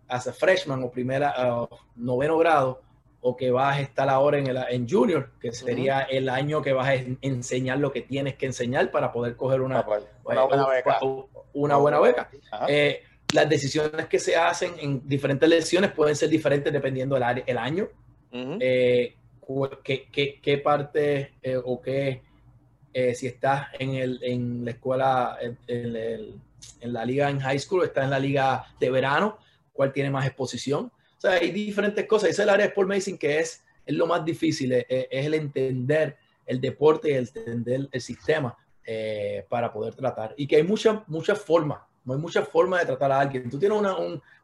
a freshman o primera, noveno grado? o que vas a estar ahora en, el, en junior, que sería el año que vas a enseñar lo que tienes que enseñar para poder coger una, pues, una buena beca. Una buena beca. Eh, las decisiones que se hacen en diferentes lecciones pueden ser diferentes dependiendo del el año, eh, qué, parte eh, o qué, si estás en, el, en la escuela, en, en, la liga en high school, estás en la liga de verano, cuál tiene más exposición o sea, hay diferentes cosas. Esa es el área de Sport Medicine que es, es lo más difícil, es, el entender el deporte y el entender el sistema eh, para poder tratar. Y que hay muchas muchas formas, hay muchas formas de tratar a alguien. Tú tienes una,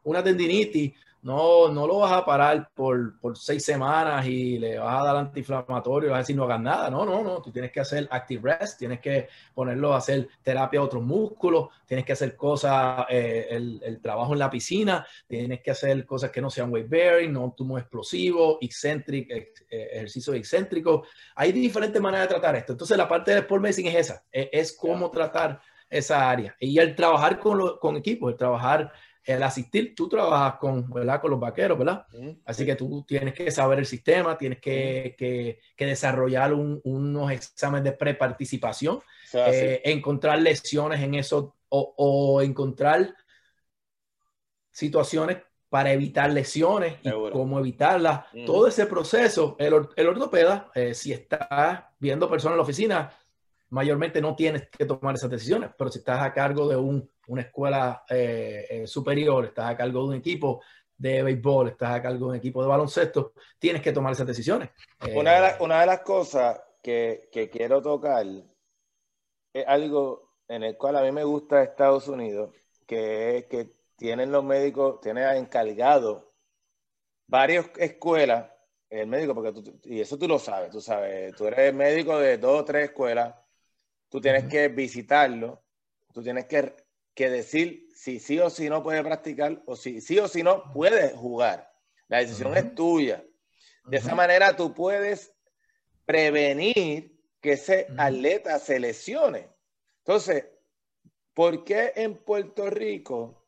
una tendinitis no, no lo vas a parar por, por, seis semanas y le vas a dar antiinflamatorio y vas a decir no hagas nada. No, no, no. Tú tienes que hacer active rest, tienes que ponerlo a hacer terapia a otros músculos, tienes que hacer cosas, eh, el, el, trabajo en la piscina, tienes que hacer cosas que no sean weight bearing, no tumo explosivo, excéntrico, eh, ejercicio excéntrico. Hay diferentes maneras de tratar esto. Entonces, la parte del sport medicine es esa, es, es cómo tratar esa área. Y el trabajar con, con equipos, el trabajar el asistir, tú trabajas con, ¿verdad? con los vaqueros, ¿verdad? Así que tú tienes que saber el sistema, tienes que, que, que desarrollar un, unos exámenes de preparticipación, eh, encontrar lesiones en eso o, o encontrar situaciones para evitar lesiones y cómo evitarlas. Todo ese proceso, el, el ortopeda, eh, si está viendo personas en la oficina, mayormente no tienes que tomar esas decisiones, pero si estás a cargo de un, una escuela eh, eh, superior, estás a cargo de un equipo de béisbol, estás a cargo de un equipo de baloncesto, tienes que tomar esas decisiones. Una de, una de las cosas que, que quiero tocar es algo en el cual a mí me gusta Estados Unidos, que es que tienen los médicos, tienen encargado varias escuelas, el médico, porque tú, y eso tú lo sabes, tú sabes, tú eres médico de dos o tres escuelas, tú tienes que visitarlo, tú tienes que, que, decir si sí o si no puede practicar o si sí o si no puede jugar. La decisión es tuya. De esa manera tú puedes prevenir que ese atleta se lesione. Entonces, ¿por qué en Puerto Rico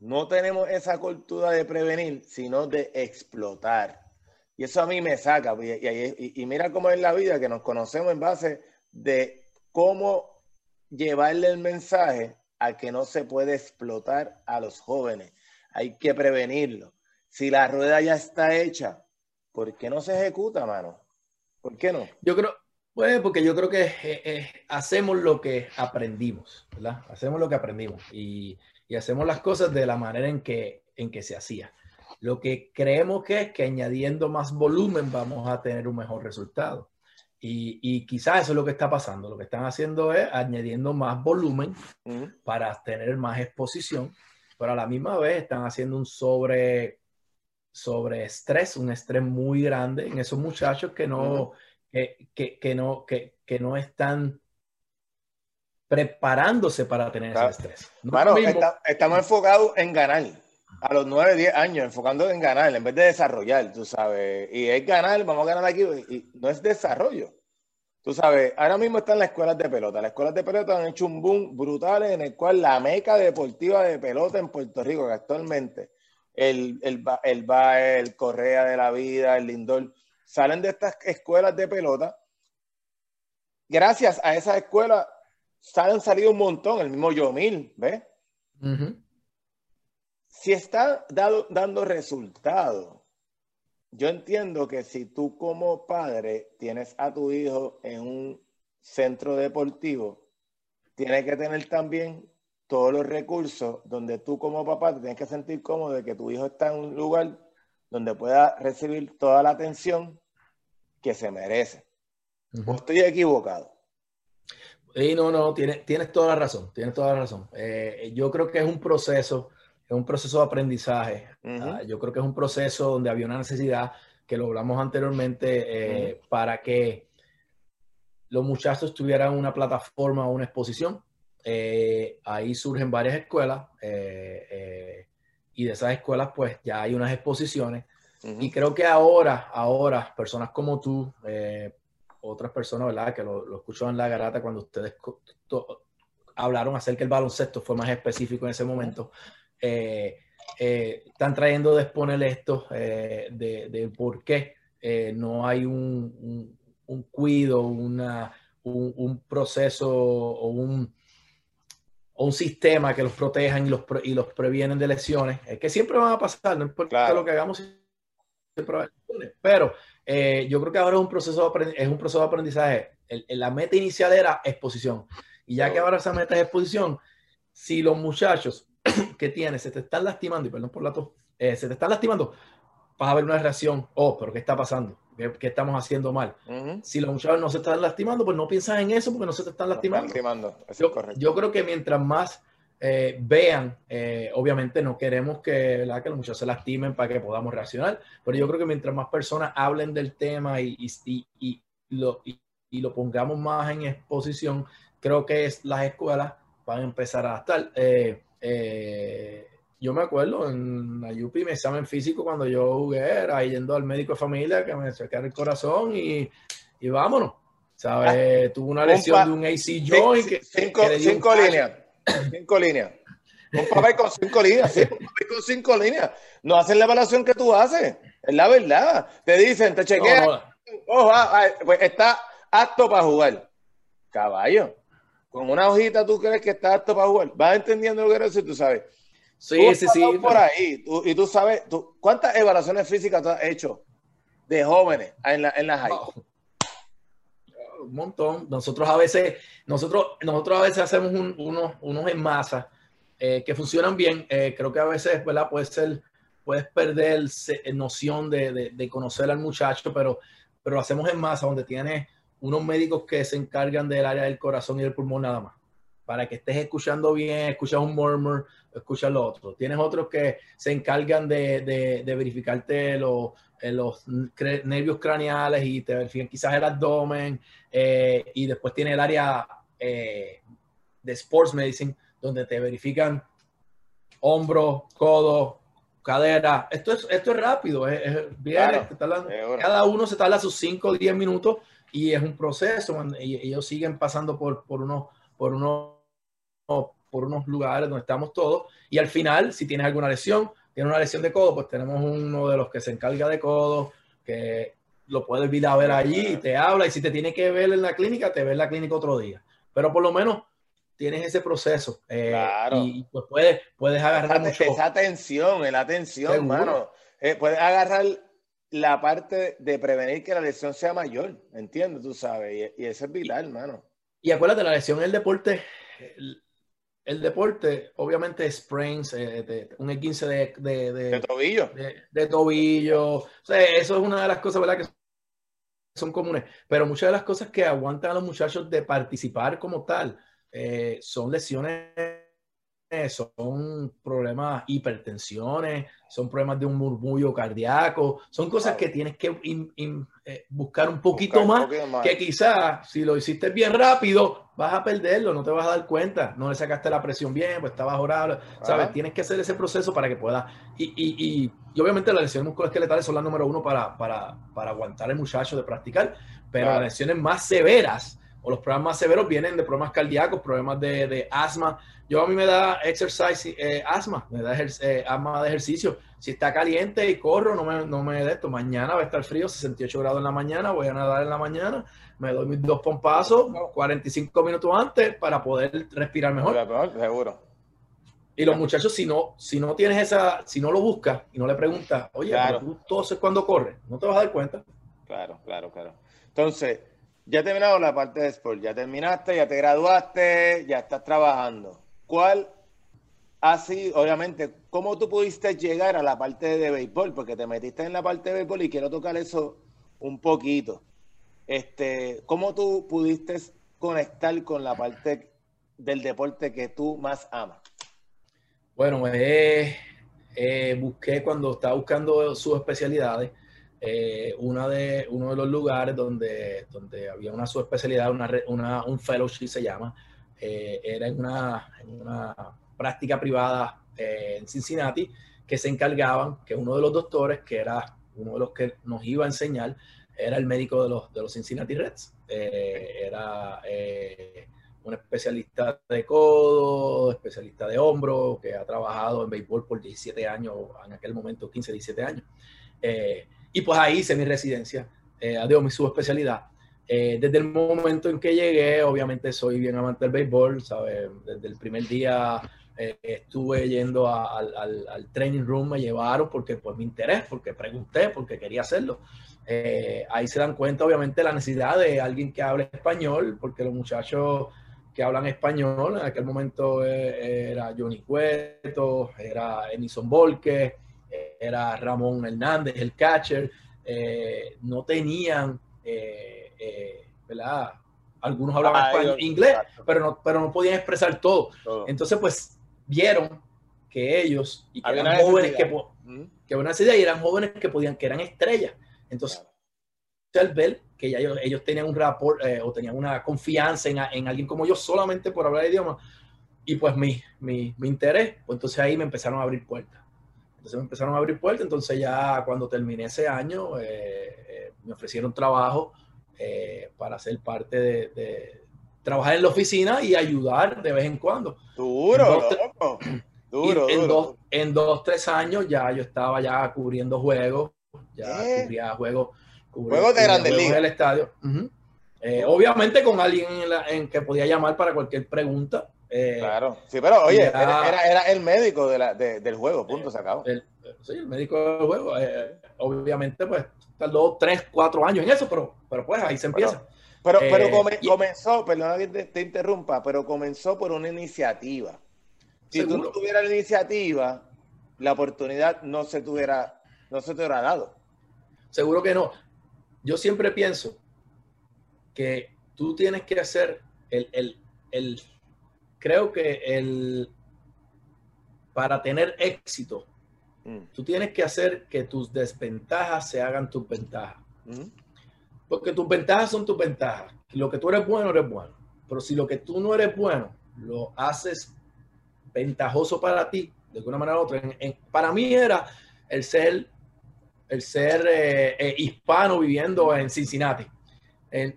no tenemos esa cultura de prevenir, sino de explotar. Y eso a mí me saca. Y, mira cómo es la vida, que nos conocemos en base de cómo llevarle el mensaje a que no se puede explotar a los jóvenes. Hay que prevenirlo. Si la rueda ya está hecha, ¿por qué no se ejecuta, mano? ¿Por qué no? Yo creo, pues porque yo creo que eh, eh, hacemos lo que aprendimos, ¿verdad? Hacemos lo que aprendimos. Y hacemos las cosas de la manera en que, en que se hacía. Lo que creemos que es que añadiendo más volumen vamos a tener un mejor resultado. Y, y quizás eso es lo que está pasando. Lo que están haciendo es añadiendo más volumen para tener más exposición, pero a la misma vez están haciendo un sobre, sobre estrés, un estrés muy grande en esos muchachos que no, que, que, que, no, que, que no están preparándose para tener ese estrés. bueno, estamos enfocados en ganar. A los 9, 10 años, enfocando en ganar, en vez de desarrollar, tú sabes. Y es ganar, vamos a ganar aquí, y no es desarrollo. Tú sabes, ahora mismo están las escuelas de pelota. Las escuelas de pelota han hecho un boom brutal en el cual la meca deportiva de pelota en Puerto Rico, que actualmente el, el, el, el Correa de la Vida, el Lindor, salen de estas escuelas de pelota. Gracias a esas escuelas han salido un montón, el mismo Yomil, ¿ves? Si está dando resultado, yo entiendo que si tú como padre tienes a tu hijo en un centro deportivo, tienes que tener también todos los recursos donde tú como papá te tienes que sentir cómodo de que tu hijo está en un lugar donde pueda recibir toda la atención que se merece. ¿O estoy equivocado? Sí, no, no, tienes, tienes toda la razón, tienes toda la razón. Eh, yo creo que es un proceso, es un proceso de aprendizaje. Ah, yo creo que es un proceso donde había una necesidad, que lo hablamos anteriormente, eh, para que los muchachos tuvieran una plataforma o una exposición. Eh, ahí surgen varias escuelas y de esas escuelas pues ya hay unas exposiciones. Y creo que ahora, ahora, personas como tú, otras personas, ¿verdad? Que lo, lo escuchó en la garata cuando ustedes hablaron acerca del baloncesto, fue más específico en ese momento. Eh, eh, están trayendo de exponer esto eh, de, por qué no hay un, un, cuido, una, un, proceso o un, un sistema que los protejan y los, y los previenen de lesiones, que siempre van a pasar, no importa lo que hagamos, pero eh, yo creo que ahora es un proceso de, es un proceso de aprendizaje. la meta inicial era exposición. Y ya que ahora esa meta es exposición, si los muchachos que tienes se te están lastimando, y perdón por la tos, eh, se te están lastimando, vas a ver una reacción, oh, pero ¿qué está pasando? ¿Qué, estamos haciendo mal? Si los muchachos no se están lastimando, pues no piensas en eso porque no se te están lastimando. lastimando. yo, yo creo que mientras más eh, vean, eh, obviamente no queremos que, que los muchachos se lastimen para que podamos reaccionar, pero yo creo que mientras más personas hablen del tema y, y, y, lo, y, lo, pongamos más en exposición, creo que es, las escuelas van a empezar a estar. Eh, yo me acuerdo en la UPI, mi examen físico, cuando yo jugué, era yendo al médico de familia que me chequeara el corazón y, y vámonos. ¿Sabes? Ah, Tuvo una lesión de un AC joint. Cinco, cinco líneas. Cinco líneas. Un papel con cinco líneas, sí, un papel con cinco líneas. No hacen la evaluación que tú haces. Es la verdad. Te dicen, te chequean. Oh, pues está apto para jugar. Caballo. Con una hojita tú crees que está apto para jugar. Vas entendiendo lo que quiero decir, tú sabes. Sí, sí, sí. Por ahí. y tú sabes, tú, ¿cuántas evaluaciones físicas tú has hecho de jóvenes en la, en la high? Un montón. Nosotros a veces, nosotros, nosotros a veces hacemos unos, unos en masa eh, que funcionan bien. Eh, creo que a veces, ¿verdad? Puede ser, puedes perder noción de, de, conocer al muchacho, pero, pero lo hacemos en masa, donde tienes unos médicos que se encargan del área del corazón y del pulmón nada más para que estés escuchando bien, escuchas un murmur, escuchas lo otro. Tienes otros que se encargan de, de, verificarte los, eh, los nervios craneales y te verifican quizás el abdomen. Eh, y después tiene el área eh, de sports medicine, donde te verifican hombro, codo, cadera. Esto es, esto es rápido, es, cada uno se tarda sus 5 o 10 minutos y es un proceso. Y ellos siguen pasando por, por unos por unos por unos lugares donde estamos todos. Y al final, si tienes alguna lesión, tienes una lesión de codo, pues tenemos uno de los que se encarga de codo, que lo puedes ir a ver allí y te habla. Y si te tiene que ver en la clínica, te ve en la clínica otro día. Pero por lo menos tienes ese proceso. Eh, y pues puedes, puedes agarrar esa, esa atención, la atención, hermano. Eh, puedes agarrar la parte de prevenir que la lesión sea mayor, ¿entiendes? Tú sabes, y, y eso es vital, hermano. Y acuérdate, la lesión en el deporte el deporte, obviamente, sprains, eh, un 15 de, de, de, tobillo. De, tobillo. eso es una de las cosas, ¿verdad? Que son comunes. Pero muchas de las cosas que aguantan a los muchachos de participar como tal eh, son lesiones son problemas, hipertensiones, son problemas de un murmullo cardíaco, son cosas que tienes que eh, buscar un poquito más, que quizás si lo hiciste bien rápido, vas a perderlo, no te vas a dar cuenta, no le sacaste la presión bien, pues estabas orable, ¿sabes? Tienes que hacer ese proceso para que puedas, y, y, y, obviamente las lesiones musculoesqueletales son las número uno para, para, para aguantar el muchacho de practicar, pero las lesiones más severas, o los problemas más severos vienen de problemas cardíacos, problemas de, de asma, yo a mí me da exercise, eh, asma, me da eh, asma de ejercicio. Si está caliente y corro, no me, no me de esto. Mañana va a estar frío, 68 grados en la mañana, voy a nadar en la mañana, me doy mis dos pompazos 45 minutos antes para poder respirar mejor. Seguro. Y los muchachos, si no, si no tienes esa, si no lo buscas y no le preguntas, oye, claro. tú toses cuando corres, no te vas a dar cuenta. Claro, claro, claro. Entonces, ya he terminado la parte de sport, ya terminaste, ya te graduaste, ya estás trabajando. ¿Cuál ha sido, obviamente, cómo tú pudiste llegar a la parte de béisbol? Porque te metiste en la parte de béisbol y quiero tocar eso un poquito. Este, ¿Cómo tú pudiste conectar con la parte del deporte que tú más amas? Bueno, eh, eh, busqué cuando estaba buscando sus especialidades, eh, una de, uno de los lugares donde, donde había una subespecialidad, una, una, un fellowship se llama, eh, era en una, una, práctica privada eh, en Cincinnati que se encargaban, que uno de los doctores, que era uno de los que nos iba a enseñar, era el médico de los, de los Cincinnati Reds. Eh, era un especialista de codo, especialista de hombro, que ha trabajado en béisbol por 17 años, en aquel momento 15, 17 años. Y pues ahí hice mi residencia, adiós, mi subespecialidad. Eh, desde el momento en que llegué, obviamente soy bien amante del béisbol, ¿sabes? Desde el primer día eh, estuve yendo al, al, training room, me llevaron porque por mi interés, porque pregunté, porque quería hacerlo. Eh, ahí se dan cuenta, obviamente, la necesidad de alguien que hable español, porque los muchachos que hablan español, en aquel momento era Johnny Cueto, era Enison Volque, era Ramón Hernández, el catcher, no tenían eh, ¿verdad? Algunos hablaban ah, español, inglés, pero no, pero no podían expresar todo. Entonces, pues, vieron que ellos, y que eran jóvenes que, que una y eran jóvenes que podían, que eran estrellas. Entonces, al ver que ya ellos, tenían un rapport eh, o tenían una confianza en, en, alguien como yo solamente por hablar idioma, y pues mi, mi, mi interés, pues entonces ahí me empezaron a abrir puertas. Entonces me empezaron a abrir puertas, entonces ya cuando terminé ese año, eh, me ofrecieron trabajo eh, para ser parte de, trabajar en la oficina y ayudar de vez en cuando. Duro, Duro, en, Dos, en dos, tres años ya yo estaba ya cubriendo juegos, ya ¿Eh? cubría juegos. juegos de Grandes Ligas. el estadio. Eh, obviamente con alguien en, que podía llamar para cualquier pregunta. Eh, claro, sí, pero oye, era, el médico del juego, punto, se acabó. sí, el médico del juego. obviamente, pues tardó tres, cuatro años en eso, pero, pero pues ahí se empieza. Pero, pero, comenzó, perdona que te, interrumpa, pero comenzó por una iniciativa. Si tú no tuvieras la iniciativa, la oportunidad no se tuviera, no se te hubiera dado. Seguro que no. Yo siempre pienso que tú tienes que hacer el, el, el creo que el, para tener éxito, mm. tú tienes que hacer que tus desventajas se hagan tus ventajas. Mm. Porque tus ventajas son tus ventajas. Lo que tú eres bueno, eres bueno. Pero si lo que tú no eres bueno, lo haces ventajoso para ti, de alguna manera u otra. para mí era el ser, el ser eh, eh, hispano viviendo en Cincinnati.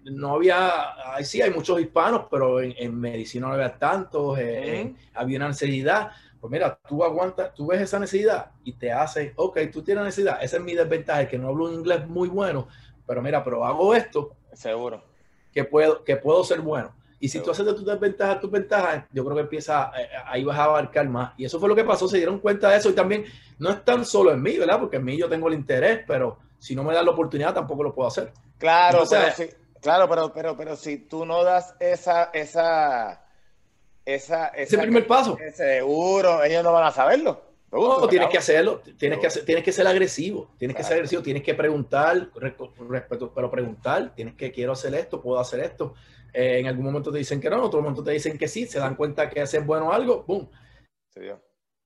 No había, ahí sí hay muchos hispanos, pero en, medicina no había tantos, eh, había una necesidad. Pues mira, tú aguantas, tú ves esa necesidad y te haces, ok, tú tienes necesidad, esa es mi desventaja, que no hablo un inglés muy bueno, pero mira, pero hago esto. Seguro. Que puedo, que puedo ser bueno. Y si tú haces de tus desventajas tus ventajas, yo creo que empieza, eh, ahí vas a abarcar más. Y eso fue lo que pasó, se dieron cuenta de eso. Y también no es tan solo en mí, ¿verdad? Porque en mí yo tengo el interés, pero si no me das la oportunidad tampoco lo puedo hacer. Claro, pero, claro pero, pero, pero si tú no das esa, esa, esa, ese primer paso. Seguro, ellos no van a saberlo. No, tienes que hacerlo, tienes que, hacer, tienes que ser agresivo, tienes que ser agresivo, tienes que preguntar, respeto, pero preguntar, tienes que quiero hacer esto, puedo hacer esto. Eh, en algún momento te dicen que no, en otro momento te dicen que sí, se dan cuenta que hacer bueno algo, ¡boom!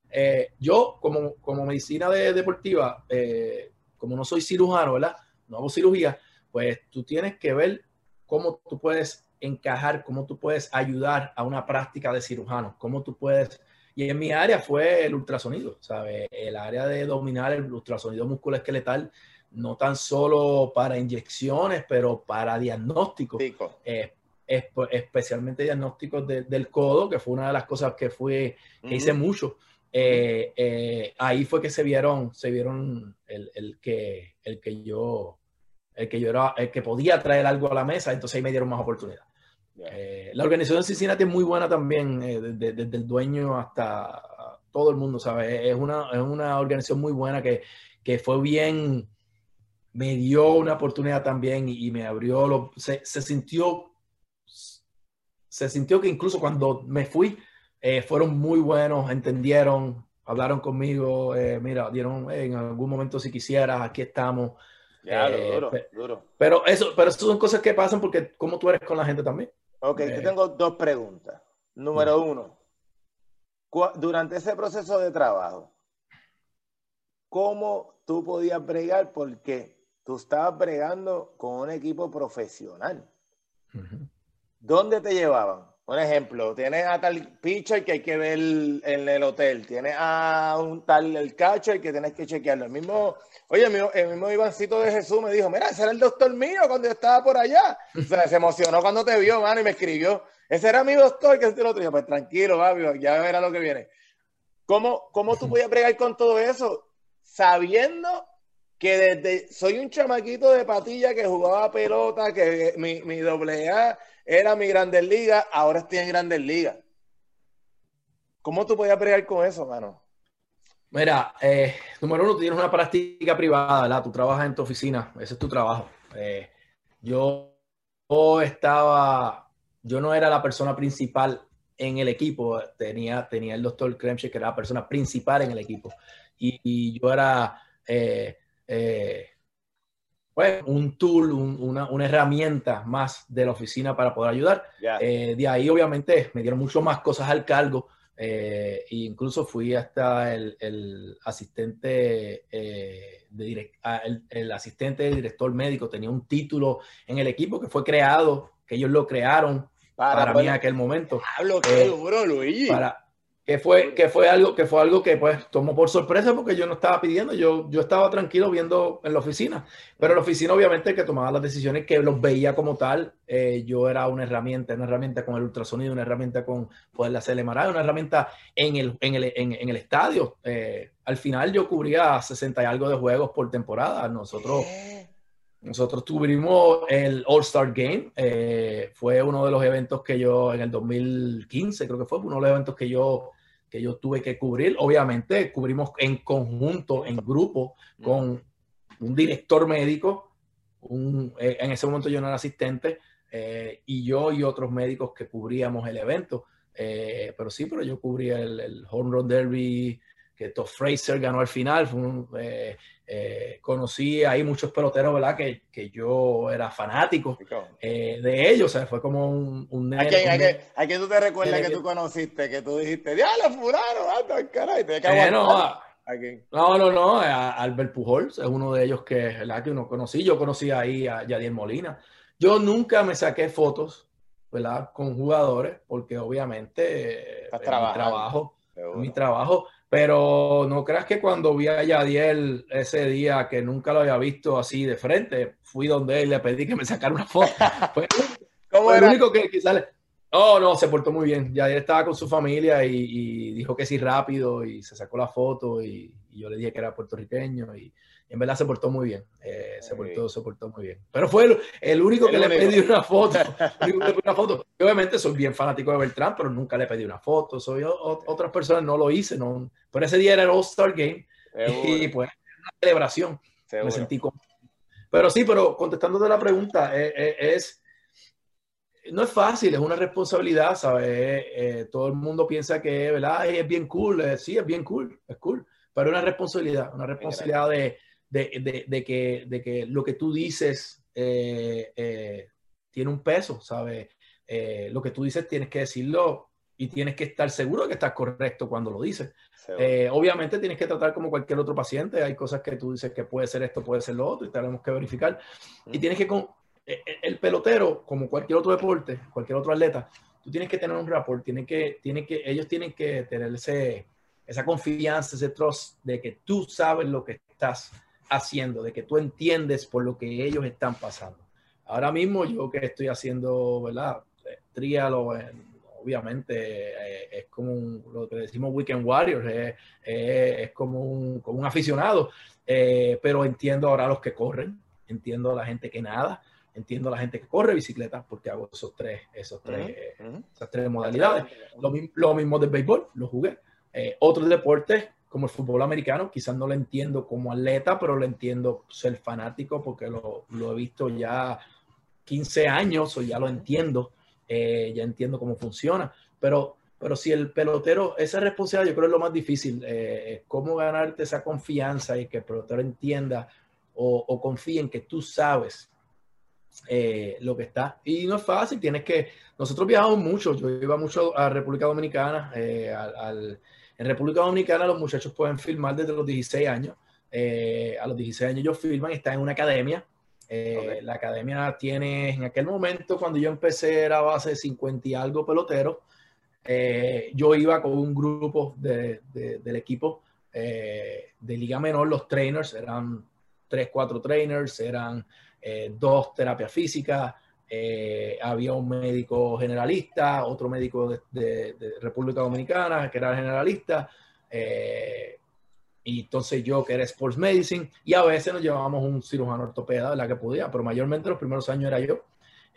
Eh, yo, como, como medicina deportiva, eh, como no soy cirujano, ¿verdad? No hago cirugía, pues tú tienes que ver cómo tú puedes encajar, cómo tú puedes ayudar a una práctica de cirujano, cómo tú puedes... Y en mi área fue el ultrasonido, ¿sabes? El área de dominar el ultrasonido musculoesqueletal, no tan solo para inyecciones, pero para diagnóstico especialmente diagnósticos del codo, que fue una de las cosas que fue que hice mucho. Eh, eh, ahí fue que se vieron, se vieron el, que, el que yo, el que yo era, el que podía traer algo a la mesa, entonces ahí me dieron más oportunidad. Eh, la organización de Cincinnati es muy buena también, desde, el dueño hasta todo el mundo, ¿sabe? Es una, es una organización muy buena que, que fue bien, me dio una oportunidad también y, me abrió, lo, se, se sintió se sintió que incluso cuando me fui, eh, fueron muy buenos, entendieron, hablaron conmigo, eh, mira, dieron en algún momento si quisieras, aquí estamos. Ya, eh, duro, duro. Pero eso, pero eso son cosas que pasan porque como tú eres con la gente también. Ok, yo tengo dos preguntas. Número uno, durante ese proceso de trabajo, ¿cómo tú podías bregar? Porque tú estabas bregando con un equipo profesional. ¿Dónde te llevaban? Un ejemplo, tienes a tal pitcher que hay que ver en el hotel, tienes a un tal el catcher que tienes que chequearlo. El mismo, oye, el mismo, Ivancito de Jesús me dijo, mira, ese era el doctor mío cuando yo estaba por allá. O sea, se emocionó cuando te vio, mano, y me escribió, ese era mi doctor, que es el otro. día. pues tranquilo, papi, ya verá lo que viene. ¿Cómo, ¿Cómo tú podías bregar con todo eso? Sabiendo que desde soy un chamaquito de patilla que jugaba pelota, que mi, mi doble A era mi Grandes Liga, ahora estoy en Grandes Ligas. ¿Cómo tú podías pelear con eso, mano? Mira, eh, número uno, tú tienes una práctica privada, ¿verdad? Tú trabajas en tu oficina, ese es tu trabajo. Eh, yo, estaba, yo no era la persona principal en el equipo, tenía, tenía el doctor Kremche, que era la persona principal en el equipo, y, yo era eh, pues, un tool, una, una, herramienta más de la oficina para poder ayudar. Eh, de ahí, obviamente, me dieron mucho más cosas al cargo. Eh, e incluso fui hasta el, el asistente eh, de el, asistente del director médico tenía un título en el equipo que fue creado, que ellos lo crearon para, mí en aquel momento. Hablo que duro, Luigi. Para, que fue, que fue algo que fue algo que pues tomó por sorpresa porque yo no estaba pidiendo, yo, yo estaba tranquilo viendo en la oficina, pero la oficina obviamente que tomaba las decisiones que los veía como tal, eh, yo era una herramienta, una herramienta con el ultrasonido, una herramienta con poder hacer MRI, una herramienta en el, en el, en, el estadio. Eh, al final yo cubría 60 y algo de juegos por temporada, nosotros... Nosotros tuvimos el All-Star Game, eh, fue uno de los eventos que yo en el 2015, creo que fue uno de los eventos que yo que yo tuve que cubrir. Obviamente, cubrimos en conjunto, en grupo, con un director médico. Un, eh, en ese momento yo no era asistente, eh, y yo y otros médicos que cubríamos el evento. Eh, pero sí, pero yo cubrí el, el Home Run Derby, que Todd Fraser ganó al final. Fue conocí ahí muchos peloteros, ¿verdad? Que, que yo era fanático de ellos. O sea, fue como un... un, ¿A, quién, a, quién, tú te recuerdas que, tú conociste? Que tú dijiste, ¡diablo, fulano! ¡Anda, caray! Te eh, no, no, no, no, a Albert Pujols es uno de ellos que, ¿verdad? que uno conocí. Yo conocí ahí a Yadier Molina. Yo nunca me saqué fotos, ¿verdad? Con jugadores, porque obviamente mi trabajo, mi trabajo pero no creas que cuando vi a Yadiel ese día, que nunca lo había visto así de frente, fui donde él le pedí que me sacara una foto. Fue, ¿Cómo era? el único que quizás... Oh, no, se portó muy bien. Yadiel estaba con su familia y, dijo que sí rápido y se sacó la foto y, y yo le dije que era puertorriqueño y, en verdad se portó muy bien. Eh, se, portó, se portó muy bien. Pero fue el, único que le pedí una foto. una foto. obviamente soy bien fanático de Beltrán, pero nunca le pedí una foto. Soy otras personas no lo hice. No, pero ese día era el All-Star Game. Y pues una celebración. Me sentí como. Pero sí, pero contestándote la pregunta, eh, eh, es, no es fácil, es una responsabilidad, ¿sabes? todo el mundo piensa que, ¿verdad? Es bien cool, sí, es bien cool, es cool, pero es una responsabilidad, una responsabilidad de, de, de, que, de que lo que tú dices eh, eh, tiene un peso, ¿sabes? Eh, lo que tú dices tienes que decirlo y tienes que estar seguro de que estás correcto cuando lo dices. obviamente tienes que tratar como cualquier otro paciente, hay cosas que tú dices que puede ser esto, puede ser lo otro y tenemos que verificar. Y tienes que, con, el pelotero, como cualquier otro deporte, cualquier otro atleta, tú tienes que tener un rapport, tiene que, tiene que, ellos tienen que tener ese, esa confianza, ese trust de que tú sabes lo que estás haciendo, de que tú entiendes por lo que ellos están pasando. Ahora mismo yo que estoy haciendo, ¿verdad? Trialo, obviamente eh, es como lo que decimos Weekend Warriors, es como, un, como un aficionado, eh, pero entiendo ahora los que corren, entiendo a la gente que nada, entiendo a la gente que corre bicicleta, porque hago esos tres, esos tres, esas tres modalidades. Lo, lo, mismo del béisbol, lo jugué. Eh, otros deportes como el fútbol americano, quizás no lo entiendo como atleta, pero lo entiendo ser fanático porque lo, lo he visto ya 15 años o ya lo entiendo, eh, ya entiendo cómo funciona. Pero, pero si el pelotero, esa responsabilidad yo creo es lo más difícil, eh, cómo ganarte esa confianza y que el pelotero entienda o, o confíe en que tú sabes eh, lo que está. Y no es fácil, tienes que, nosotros viajamos mucho, yo iba mucho a República Dominicana, al en República Dominicana los muchachos pueden filmar desde los 16 años. Eh, a los 16 años ellos filman, están en una academia. Eh, la academia tiene, en aquel momento, cuando yo empecé, era base de 50 y algo peloteros. Eh, yo iba con un grupo de, del equipo de Liga Menor, los trainers, eran 3, 4 trainers, eran dos terapias físicas, eh, había un médico generalista, otro médico de, República Dominicana que era generalista, eh, y entonces yo que era Sports Medicine, y a veces nos llevábamos un cirujano ortopeda, la que podía, pero mayormente los primeros años era yo.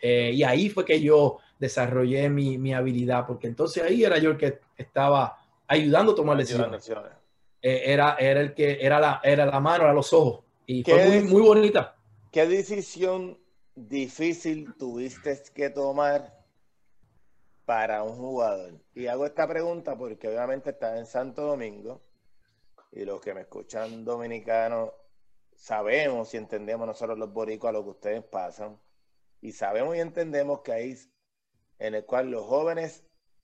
Eh, y ahí fue que yo desarrollé mi, mi, habilidad, porque entonces ahí era yo el que estaba ayudando a tomar decisiones. era, era el que era la, era la mano, era los ojos, y fue muy, muy bonita. ¿Qué decisión difícil tuviste que tomar para un jugador? Y hago esta pregunta porque obviamente está en Santo Domingo y los que me escuchan dominicanos sabemos y entendemos nosotros los a lo que ustedes pasan. Y sabemos y entendemos que ahí en el cual los jóvenes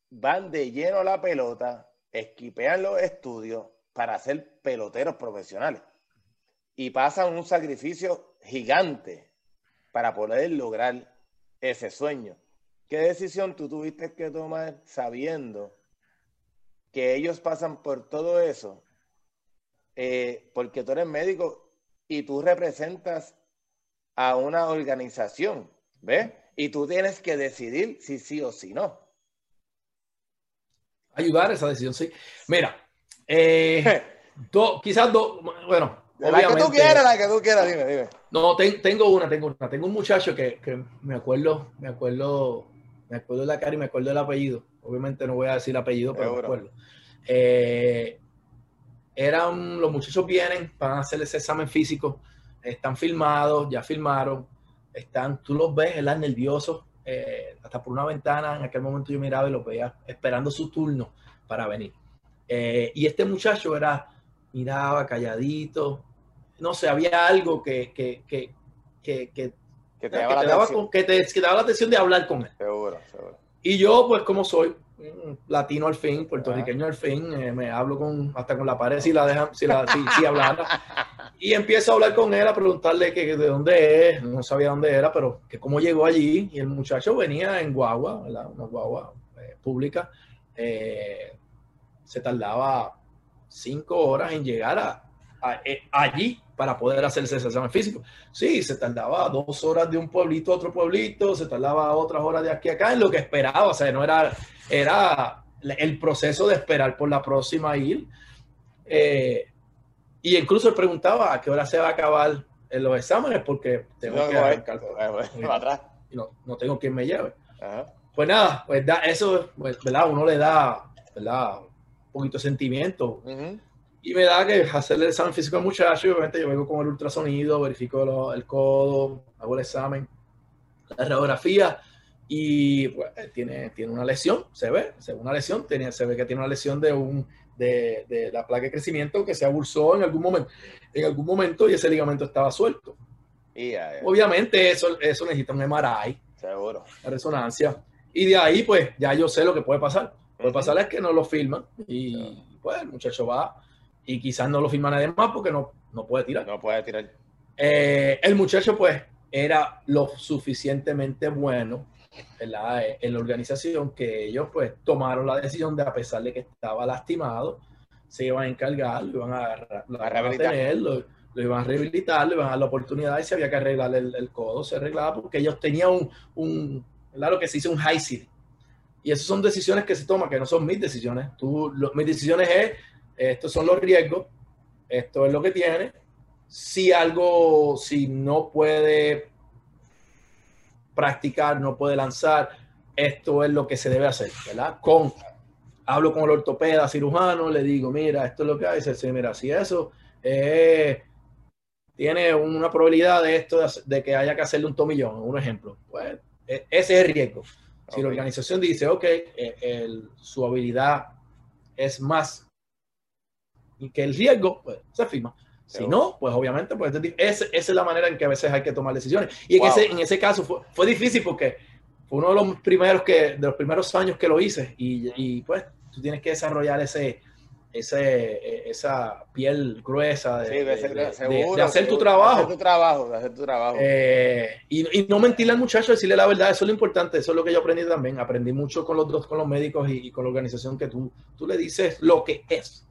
van de lleno a la pelota, esquipean los estudios para ser peloteros profesionales. Y pasan un sacrificio gigante para poder lograr ese sueño. ¿Qué decisión tú tuviste que tomar sabiendo que ellos pasan por todo eso eh, porque tú eres médico y tú representas a una organización, ¿ves? Y tú tienes que decidir si sí o si no. Ayudar a esa decisión, sí. Mira, eh, quizás dos, bueno, la que tú quieras, la que tú quieras, dime, dime. No, tengo una, tengo una. Tengo un muchacho que, que, me acuerdo, me acuerdo, me acuerdo de la cara y me acuerdo del apellido. Obviamente no voy a decir el apellido, pero me acuerdo. Eh, eran, los muchachos vienen para hacer ese examen físico, están filmados, ya filmaron, están, tú los ves, ¿verdad? nerviosos, eh, hasta por una ventana, en aquel momento yo miraba y los veía esperando su turno para venir. Eh, y este muchacho era, miraba calladito, no sé, había algo que, que, que, que, que, te, daba que, te, que, te, daba la atención de hablar con él. Seguro, seguro. Y yo, pues como soy, latino al fin, puertorriqueño al fin, eh, me hablo con hasta con la pared si la dejan, si la si, si Y empiezo a hablar con él, a preguntarle que, de dónde es, no sabía dónde era, pero que cómo llegó allí. Y el muchacho venía en guagua, una guagua eh, pública. Eh, se tardaba cinco horas en llegar a, allí para poder hacerse ese examen físico. Sí, se tardaba dos horas de un pueblito a otro pueblito, se tardaba otras horas de aquí a acá, en lo que esperaba, o sea, no era, era el proceso de esperar por la próxima ir. Eh, y incluso preguntaba a qué hora se va a acabar en los exámenes, porque tengo que arrancar atrás. No, no tengo quien me lleve. Pues nada, pues da, eso, pues, ¿verdad? Uno le da, ¿verdad? Un poquito de sentimiento. Y me da que hacerle el examen físico al muchacho, obviamente yo vengo con el ultrasonido, verifico el codo, hago el examen, la radiografía y pues, tiene, tiene una lesión, se ve, se ve una lesión, tiene, se ve que tiene una lesión de, un, de, de, la placa de crecimiento que se abulsó en algún momento, en algún momento y ese ligamento estaba suelto. Obviamente eso, eso necesita un MRI, seguro, la resonancia, y de ahí pues ya yo sé lo que puede pasar. Puede pasar es que no lo filman y pues el muchacho va y quizás no lo firma nadie más porque no, no puede tirar. No puede tirar. Eh, el muchacho, pues, era lo suficientemente bueno en la, en la organización que ellos, pues, tomaron la decisión de, a pesar de que estaba lastimado, se iban a encargar, lo iban a, lo, a, lo, iban a rehabilitar, le iban a dar la oportunidad y si había que arreglar el, codo, se arreglaba porque ellos tenían un, un claro que se hizo un high city. Y esas son decisiones que se toman, que no son mis decisiones. Tú, mis decisiones es estos son los riesgos, esto es lo que tiene. Si algo, si no puede practicar, no puede lanzar, esto es lo que se debe hacer, ¿verdad? Con, hablo con el ortopeda, cirujano, le digo, mira, esto es lo que hay, se mira, si eso eh, tiene una probabilidad de esto, de que haya que hacerle un tomillón, un ejemplo, pues e, ese es el riesgo. Si la organización dice, ok, eh, su habilidad es más y que el riesgo pues, se firma. Si no, pues obviamente, pues esa es la manera en que a veces hay que tomar decisiones. Y en, ese, en ese caso fue, fue difícil porque fue uno de los primeros que, de los primeros años que lo hice y, y pues tú tienes que desarrollar ese, ese, e, esa piel gruesa de, de, hacer tu trabajo. De hacer tu trabajo, de hacer tu trabajo. Eh, y, y, no mentirle al muchacho, decirle la verdad, eso es lo importante, eso es lo que yo aprendí también. Aprendí mucho con los dos, con los médicos y, y con la organización que tú, tú le dices lo que es.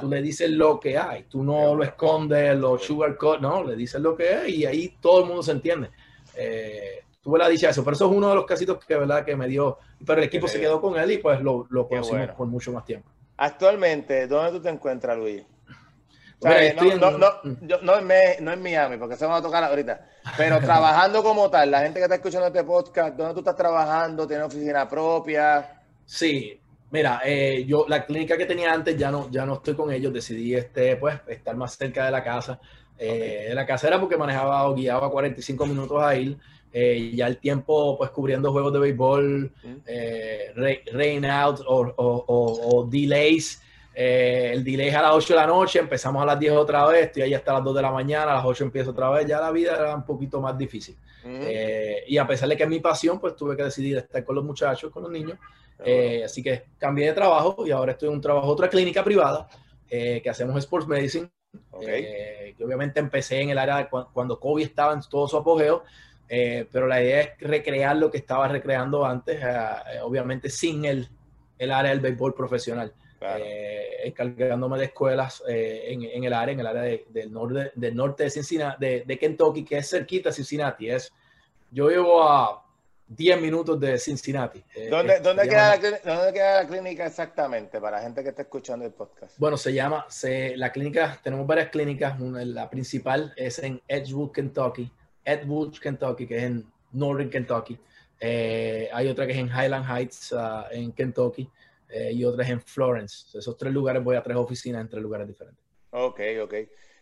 Tú le dices lo que hay, tú no lo escondes, lo sugarcoat, no, le dices lo que es y ahí todo el mundo se entiende. Eh, tuve la dicha eso, pero eso es uno de los casitos que, ¿verdad? que me dio, pero el equipo se quedó con él y pues lo, lo conocimos por mucho más tiempo. Actualmente, ¿dónde tú te encuentras, Luis? no, no, no, no, en, no, en, Miami, porque eso vamos a tocar ahorita. Pero trabajando como tal, la gente que está escuchando este podcast, ¿dónde tú estás trabajando? ¿Tienes oficina propia? Sí, Mira, eh, yo la clínica que tenía antes ya no, ya no estoy con ellos, decidí este, pues, estar más cerca de la casa. Eh, de la casa era porque manejaba o guiaba 45 minutos a ir. Eh, ya el tiempo, pues cubriendo juegos de béisbol, rain out o, o, delays. El delay es a las 8 de la noche, empezamos a las 10 otra vez, estoy ahí hasta las 2 de la mañana, a las 8 empiezo otra vez, ya la vida era un poquito más difícil. y a pesar de que es mi pasión, pues tuve que decidir estar con los muchachos, con los niños. Eh, así que cambié de trabajo y ahora estoy en un trabajo, otra clínica privada eh, que hacemos Sports Medicine. Eh, que obviamente empecé en el área cuando COVID estaba en todo su apogeo, pero la idea es recrear lo que estaba recreando antes, obviamente sin el, el área del béisbol profesional. Eh, encargándome de escuelas eh, en, el área, en el área del, norte, del norte de Cincinnati, de, Kentucky, que es cerquita a Cincinnati. Es, yo vivo a 10 minutos de Cincinnati. Eh, ¿Dónde, dónde, queda la, clínica exactamente para la gente que está escuchando el podcast? Bueno, se llama, se, la clínica, tenemos varias clínicas, la principal es en Edgewood, Kentucky, Edgewood, Kentucky, que es en Northern Kentucky. hay otra que es en Highland Heights, uh, en Kentucky. Eh, y otras en Florence. Esos tres lugares voy a tres oficinas en tres lugares diferentes. Ok, ok.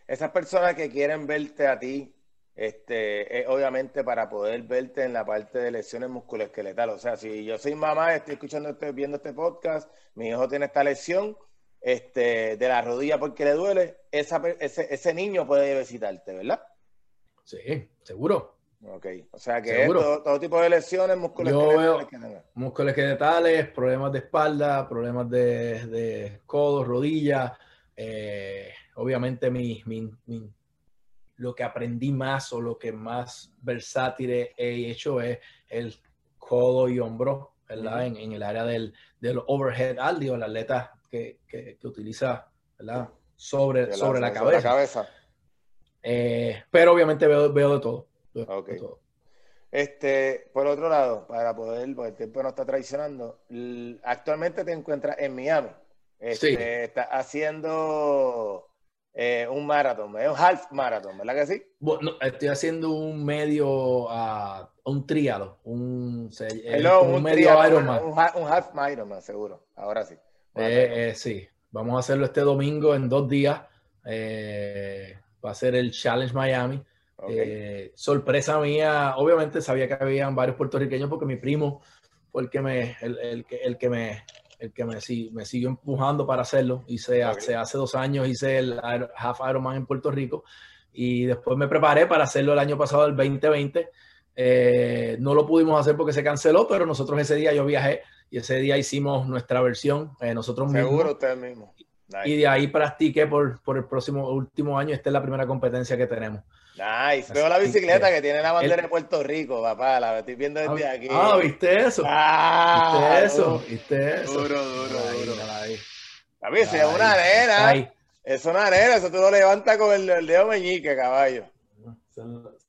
Esas personas que quieren verte a ti, este, obviamente para poder verte en la parte de lesiones musculoesqueletales. O sea, si yo soy mamá, estoy escuchando, este, viendo este podcast, mi hijo tiene esta lesión este, de la rodilla porque le duele, esa, ese, ese niño puede visitarte, ¿verdad? Sí, seguro. Ok, o sea que todo, tipo de lesiones musculoesqueletales. musculoesqueletales, problemas de espalda, problemas de, de codos, rodillas. Eh, obviamente mi, mi, lo que aprendí más o lo que más versátil he hecho es el codo y hombro, ¿verdad? en, el área del, del overhead aldio, el atleta que, que, utiliza, ¿verdad? Sobre, la, sobre la cabeza. Eh, pero obviamente veo, veo de todo. Este, por otro lado, para poder, porque el tiempo no está traicionando, actualmente te encuentras en Miami. Este, sí. Estás haciendo eh, un maratón, un half maratón, ¿verdad que sí? Bueno, estoy haciendo un medio, uh, un triado, un, un, medio Ironman. Un, half Ironman, seguro. Ahora sí. Eh, eh, sí, vamos a hacerlo este domingo en dos días. va a ser el Challenge Miami. Eh, sorpresa mía, obviamente sabía que habían varios puertorriqueños porque mi primo fue el que me, el, que, el que me, el que me, me siguió empujando para hacerlo. Hice hace, hace dos años hice el Half Ironman en Puerto Rico y después me preparé para hacerlo el año pasado, el 2020. Eh, no lo pudimos hacer porque se canceló, pero nosotros ese día yo viajé y ese día hicimos nuestra versión eh, nosotros mismos. Seguro usted mismo. Y de ahí practiqué por, por el próximo último año. Esta es la primera competencia que tenemos. Nice. Veo la bicicleta que, tiene la bandera de Puerto Rico, papá. La estoy viendo desde ah, aquí. Ah, ¿viste eso? Ah, ¿Viste eso? ¿Viste eso? Duro, duro, duro. Papi, es una arena. Es una arena. Eso tú lo levantas con el, dedo meñique, caballo. Se,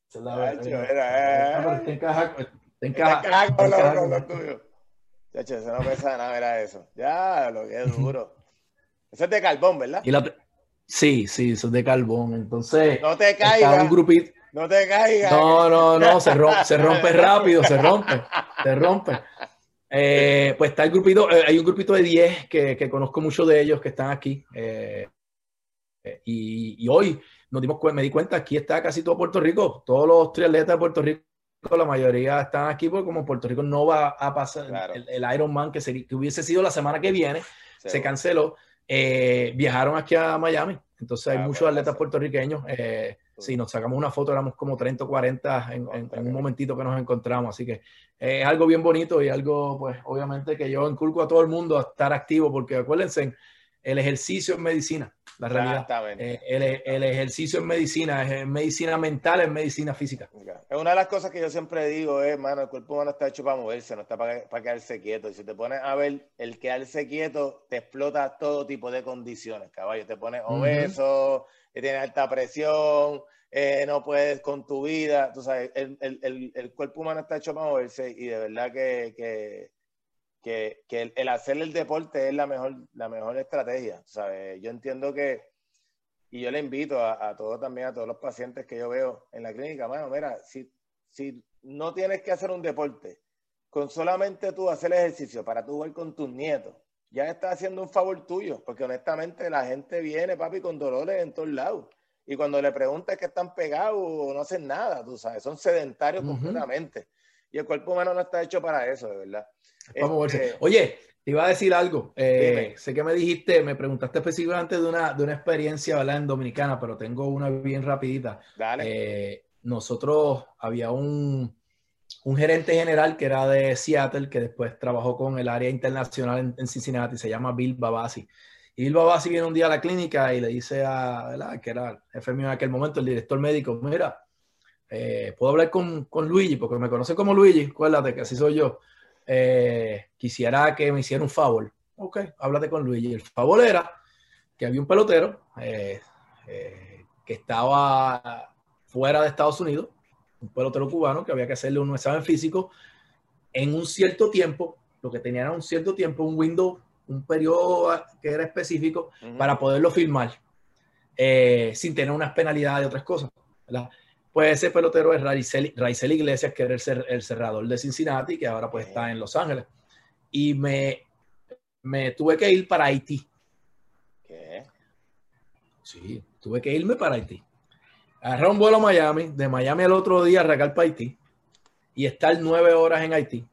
se la ve. Te encaja, te encaja. con lo tuyo. Chacho, eso no pesa nada, era eso. Ya, lo que es duro. Eso es de carbón, ¿verdad? Y la, Sí, sí, eso es de carbón. Entonces, no te caigas. Un grupito. No te caigas. No, no, no, se rompe, se rompe rápido, se rompe, se rompe. Eh, pues está el grupito, eh, hay un grupito de 10 que, que, conozco mucho de ellos que están aquí. Eh, y, y, hoy nos dimos me di cuenta, aquí está casi todo Puerto Rico, todos los triatletas de Puerto Rico, la mayoría están aquí porque como Puerto Rico no va a pasar el, el, Ironman que, que hubiese sido la semana que viene, se canceló. Eh, viajaron aquí a Miami. Entonces hay ah, muchos atletas puertorriqueños. Eh, si nos sacamos una foto, éramos como 30 o 40 en, un momentito que nos encontramos. Así que eh, es algo bien bonito y algo, pues, obviamente que yo inculco a todo el mundo a estar activo, porque acuérdense, el ejercicio es medicina, la realidad. Eh, el, ejercicio es medicina, es medicina mental, es medicina física. Es una de las cosas que yo siempre digo, es, mano, el cuerpo humano está hecho para moverse, no está para, quedarse quieto. Y si te pones a ver, el quedarse quieto te explota todo tipo de condiciones, caballo. Te pones obeso, tienes alta presión, eh, no puedes con tu vida. Tú sabes, el, el, cuerpo humano está hecho para moverse y de verdad que que, que el, hacer el deporte es la mejor, la mejor estrategia. ¿sabes? Yo entiendo que, y yo le invito a, a todos también, a todos los pacientes que yo veo en la clínica, mano, mira, si, si no tienes que hacer un deporte, con solamente tú hacer ejercicio para tú jugar con tus nietos, ya estás haciendo un favor tuyo, porque honestamente la gente viene, papi, con dolores en todos lados. Y cuando le preguntas que están pegados o no hacen nada, tú sabes, son sedentarios completamente. Y el cuerpo humano no está hecho para eso, de verdad. Este, Oye, te iba a decir algo. Eh, sé que me dijiste, me preguntaste específicamente de una, de una experiencia ¿verdad? en Dominicana, pero tengo una bien rapidita. Dale. Eh, nosotros había un, un, gerente general que era de Seattle, que después trabajó con el área internacional en, Cincinnati, se llama Bill Babasi. Y Bill Babasi viene un día a la clínica y le dice a, ¿verdad? que era el jefe mío en aquel momento, el director médico, mira, eh, puedo hablar con, con, Luigi, porque me conoce como Luigi, acuérdate que así soy yo. Eh, quisiera que me hiciera un favor. ok, háblate con Luigi. El favor era que había un pelotero eh, eh, que estaba fuera de Estados Unidos, un pelotero cubano que había que hacerle un examen físico en un cierto tiempo, lo que tenía era un cierto tiempo, un window, un periodo que era específico para poderlo filmar eh, sin tener unas penalidades y otras cosas. Pues ese pelotero es Raizel, Iglesias, que era el, cerrador de Cincinnati, que ahora pues está en Los Ángeles. Y me, me tuve que ir para Haití. ¿Qué? Sí, tuve que irme para Haití. Agarré un vuelo a Miami, de Miami al otro día arrancar para Haití y estar nueve horas en Haití,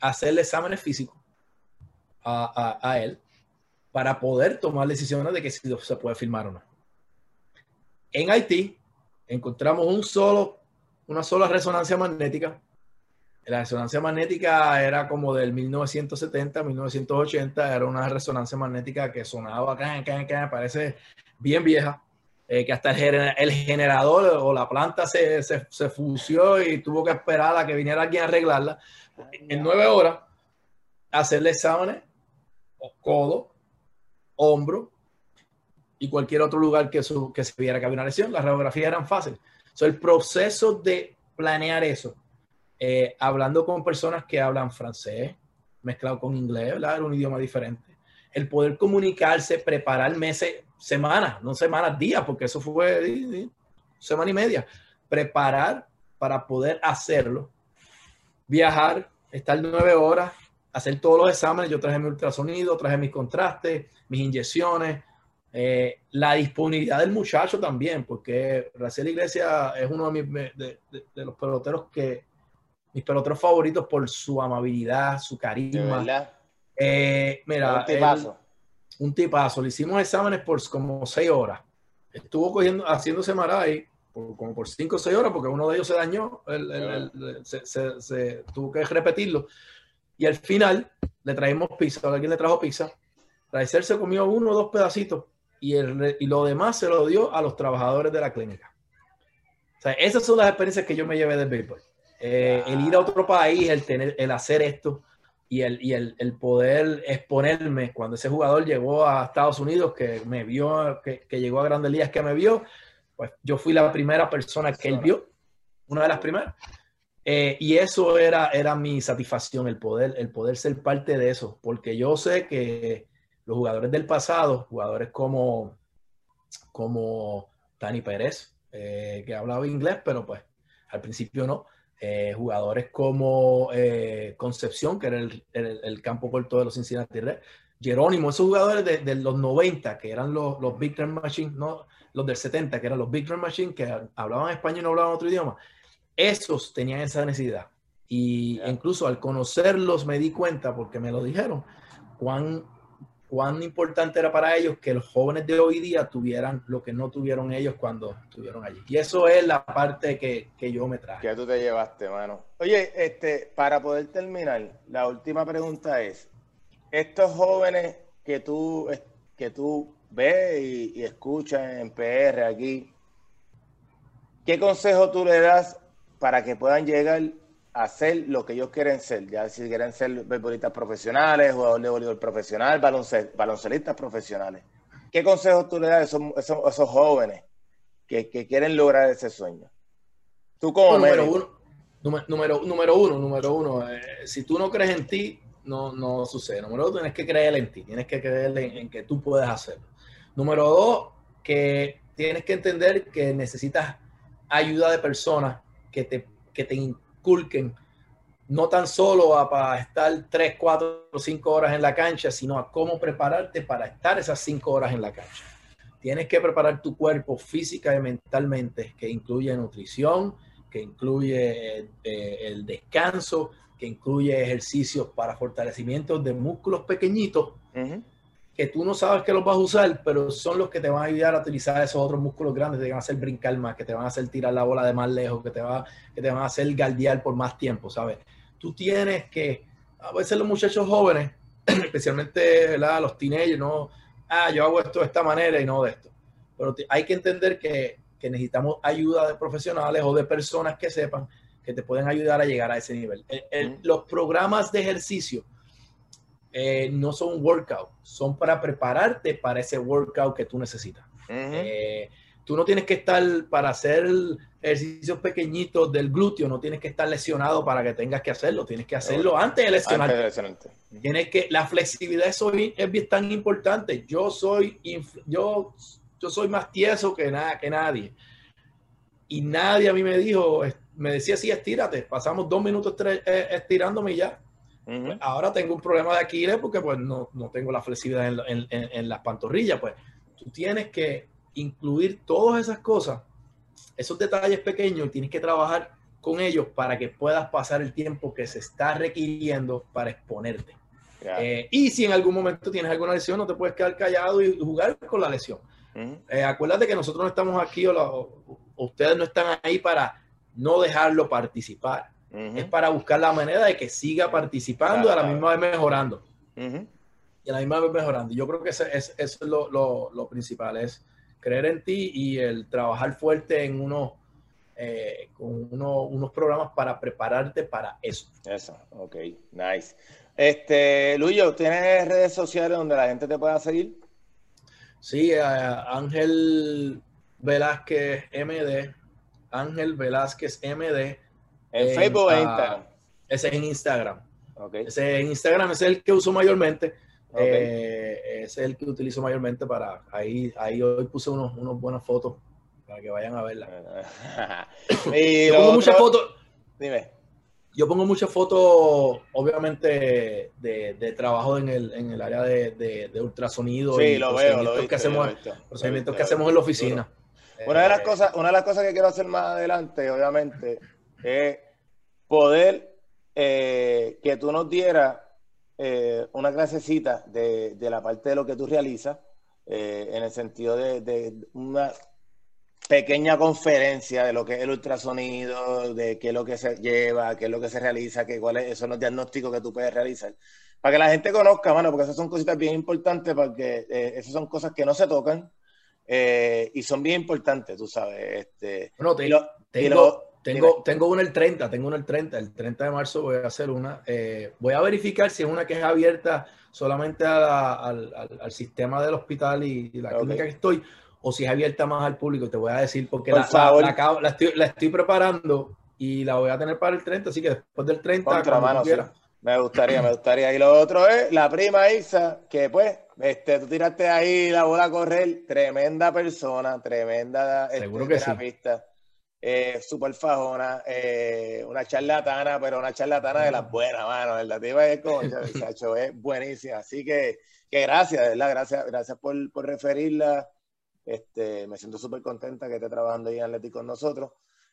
hacerle exámenes físicos a, a, él para poder tomar decisiones de que si se puede filmar o no. En Haití encontramos un solo, una sola resonancia magnética. La resonancia magnética era como del 1970, 1980, era una resonancia magnética que sonaba, parece bien vieja, eh, que hasta el, generador o la planta se, se, se, fusió y tuvo que esperar a que viniera alguien a arreglarla. En nueve horas, hacerle exámenes, codo, hombro, y cualquier otro lugar que, que se viera que había una lesión. Las radiografías eran fáciles. So, el proceso de planear eso, eh, hablando con personas que hablan francés, mezclado con inglés, Era un idioma diferente. El poder comunicarse, preparar meses, semanas, no semanas, días, porque eso fue semana y media. Preparar para poder hacerlo. Viajar, estar nueve horas, hacer todos los exámenes. Yo traje mi ultrasonido, traje mis contrastes, mis inyecciones, eh, la disponibilidad del muchacho también, porque Raciel Iglesias es uno de, mis, de, los peloteros que, mis peloteros favoritos por su amabilidad, su carisma. Eh, mira, un tipazo. un tipazo. Le hicimos exámenes por como seis horas. Estuvo cogiendo, haciéndose maray por, como por cinco o seis horas, porque uno de ellos se dañó, se, tuvo que repetirlo. Y al final le traímos pizza, alguien le trajo pizza. Racer se comió uno o dos pedacitos y, el, y lo demás se lo dio a los trabajadores de la clínica. O sea, esas son las experiencias que yo me llevé del béisbol. Eh, el ir a otro país, el, tener, el hacer esto y, el, y el, el, poder exponerme cuando ese jugador llegó a Estados Unidos, que me vio, que, que llegó a Grandes Ligas, que me vio, pues yo fui la primera persona que él vio, una de las primeras. Eh, y eso era, era mi satisfacción, el poder, el poder ser parte de eso, porque yo sé que los jugadores del pasado, jugadores como, como Tani Pérez, eh, que hablaba inglés, pero pues al principio no. Eh, jugadores como eh, Concepción, que era el, campo corto de los Cincinnati Reds, Jerónimo, esos jugadores de, los 90, que eran los, los Big Machine, no los del 70, que eran los Big Machine, que hablaban español y no hablaban otro idioma, esos tenían esa necesidad. Y incluso al conocerlos me di cuenta, porque me lo dijeron, cuán cuán importante era para ellos que los jóvenes de hoy día tuvieran lo que no tuvieron ellos cuando estuvieron allí. Y eso es la parte que, que yo me traje. Que tú te llevaste, mano. Oye, este, para poder terminar, la última pregunta es, estos jóvenes que tú, que tú ves y, y escuchas en PR aquí, ¿qué consejo tú le das para que puedan llegar hacer lo que ellos quieren ser, ya si quieren ser beisbolistas profesionales, jugadores de voleibol profesional, baloncelistas profesionales. ¿Qué consejos tú le das a esos, esos, jóvenes que, que, quieren lograr ese sueño? Tú como número, uno, número, número, uno, número uno, eh, si tú no crees en ti, no, no sucede. Número uno, tienes que creer en ti, tienes que creer en, en que tú puedes hacerlo. Número dos, que tienes que entender que necesitas ayuda de personas que te, que te no tan solo a, para estar 3, 4, 5 horas en la cancha, sino a cómo prepararte para estar esas 5 horas en la cancha. Tienes que preparar tu cuerpo física y mentalmente, que incluye nutrición, que incluye eh, el descanso, que incluye ejercicios para fortalecimiento de músculos pequeñitos, que tú no sabes que los vas a usar, pero son los que te van a ayudar a utilizar esos otros músculos grandes, que te van a hacer brincar más, que te van a hacer tirar la bola de más lejos, que te, va, que te van a hacer galdear por más tiempo, ¿sabes? Tú tienes que, a veces los muchachos jóvenes, especialmente los teenagers, no, ah, yo hago esto de esta manera y no de esto. Pero hay que entender que, que necesitamos ayuda de profesionales o de personas que sepan que te pueden ayudar a llegar a ese nivel. Los programas de ejercicio eh, no son workout, son para prepararte para ese workout que tú necesitas. Eh, tú no tienes que estar para hacer ejercicios pequeñitos del glúteo, no tienes que estar lesionado para que tengas que hacerlo, tienes que hacerlo antes de lesionarte. Tienes que la flexibilidad es, es tan importante. Yo soy yo yo soy más tieso que nada que nadie. Y nadie a mí me dijo, me decía, sí, estírate. Pasamos dos minutos eh, estirándome y ya. Pues ahora tengo un problema de Aquiles porque pues no, tengo la flexibilidad en, las pantorrillas. Pues tú tienes que incluir todas esas cosas, esos detalles pequeños, y tienes que trabajar con ellos para que puedas pasar el tiempo que se está requiriendo para exponerte. Eh, y si en algún momento tienes alguna lesión, no te puedes quedar callado y jugar con la lesión. Eh, acuérdate que nosotros no estamos aquí o, ustedes no están ahí para no dejarlo participar. Es para buscar la manera de que siga participando y a la misma vez mejorando. Y a la misma vez mejorando. Yo creo que eso es, lo, principal, es creer en ti y el trabajar fuerte en uno, eh, con unos programas para prepararte para eso. Eso, ok, nice. Este, Luyo, ¿tienes redes sociales donde la gente te pueda seguir? Sí, Ángel Velázquez MD, Ángel Velázquez MD. En, Facebook e Instagram. Ese es en Instagram. Okay. Ese en Instagram es el que uso mayormente. Eh, es el que utilizo mayormente para ahí, ahí hoy puse unos, unos buenas fotos para que vayan a verla. y Yo pongo muchas fotos. Dime yo pongo muchas fotos, obviamente, de, trabajo en el, en el área de, ultrasonido sí, y lo veo, lo que hacemos, procedimientos que hacemos en la oficina. Una de las eh, cosas, una de las cosas que quiero hacer más adelante, obviamente, es poder eh, que tú nos dieras eh, una clasecita de, de, la parte de lo que tú realizas, en el sentido de, de una pequeña conferencia de lo que es el ultrasonido, de qué es lo que se lleva, qué es lo que se realiza, qué, cuáles son los diagnósticos que tú puedes realizar. Para que la gente conozca, mano, porque esas son cositas bien importantes, porque eh, esas son cosas que no se tocan eh, y son bien importantes, tú sabes. Este, bueno, tengo, tengo, tengo una el 30, tengo una el 30, el 30 de marzo voy a hacer una. Eh, voy a verificar si es una que es abierta solamente al, al, sistema del hospital y, la clínica que estoy, o si es abierta más al público, te voy a decir porque la, estoy, preparando y la voy a tener para el 30, así que después del 30, Me gustaría, me gustaría. Y lo otro es la prima Isa, que pues, este, tú tiraste ahí la bola a correr, tremenda persona, tremenda este, Seguro que terapista, eh, súper fajona, eh, una charlatana, pero una charlatana de las buenas, mano. Tipa es como, chacho, es buenísima. Así que, que gracias, ¿verdad? Gracias, gracias por, por referirla. Este, me siento súper contenta que esté trabajando ahí en Atlético con nosotros.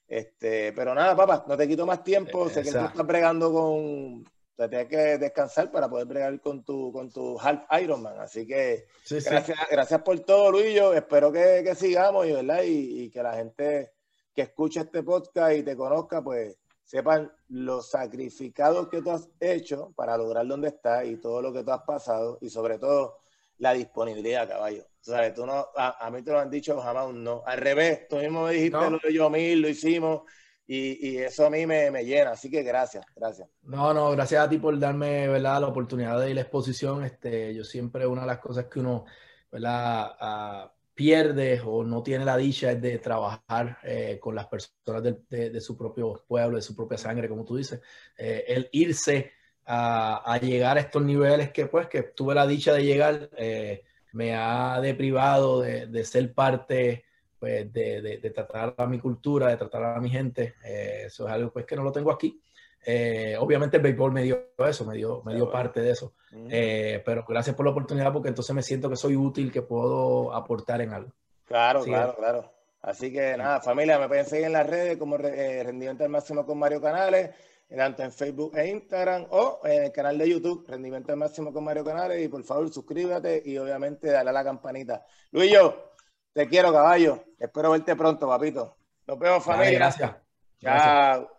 Este, pero nada, papá, no te quito más tiempo. Sé que tú estás bregando con. Te tienes que descansar para poder bregar con tu, con tu Half Ironman. Así que gracias, gracias por todo, Luis. Yo espero que, que sigamos y, ¿verdad? Y, y, que la gente que escuche este podcast y te conozca, pues sepan los sacrificados que tú has hecho para lograr donde estás y todo lo que tú has pasado y sobre todo la disponibilidad, caballo. O tú no, a, mí te lo han dicho jamás un no. Al revés, tú mismo me dijiste lo de yo mil, lo hicimos y, y, eso a mí me, me, llena. Así que gracias, gracias. No, no, gracias a ti por darme, ¿verdad? La oportunidad de ir a la exposición. Este, yo siempre, una de las cosas que uno, ¿verdad? Pierde o no tiene la dicha de trabajar eh, con las personas de, de, su propio pueblo, de su propia sangre, como tú dices. Eh, el irse a, a, llegar a estos niveles que, pues, que tuve la dicha de llegar. Eh, me ha deprivado de, de ser parte pues, de, tratar a mi cultura, de tratar a mi gente. Eso es algo pues, que no lo tengo aquí. Eh, obviamente el béisbol me dio eso, me dio, me dio parte de eso. Eh, pero gracias por la oportunidad porque entonces me siento que soy útil, que puedo aportar en algo. Claro, claro, claro. Así que nada, familia, me pueden seguir en las redes como Rendimiento al Máximo con Mario Canales tanto en Facebook e Instagram o en el canal de YouTube, Rendimiento Máximo con Mario Canales. Y por favor, suscríbete y obviamente dale a la campanita. Luis, yo te quiero, caballo. Espero verte pronto, papito. Nos vemos, familia. gracias. Chao.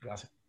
Gracias.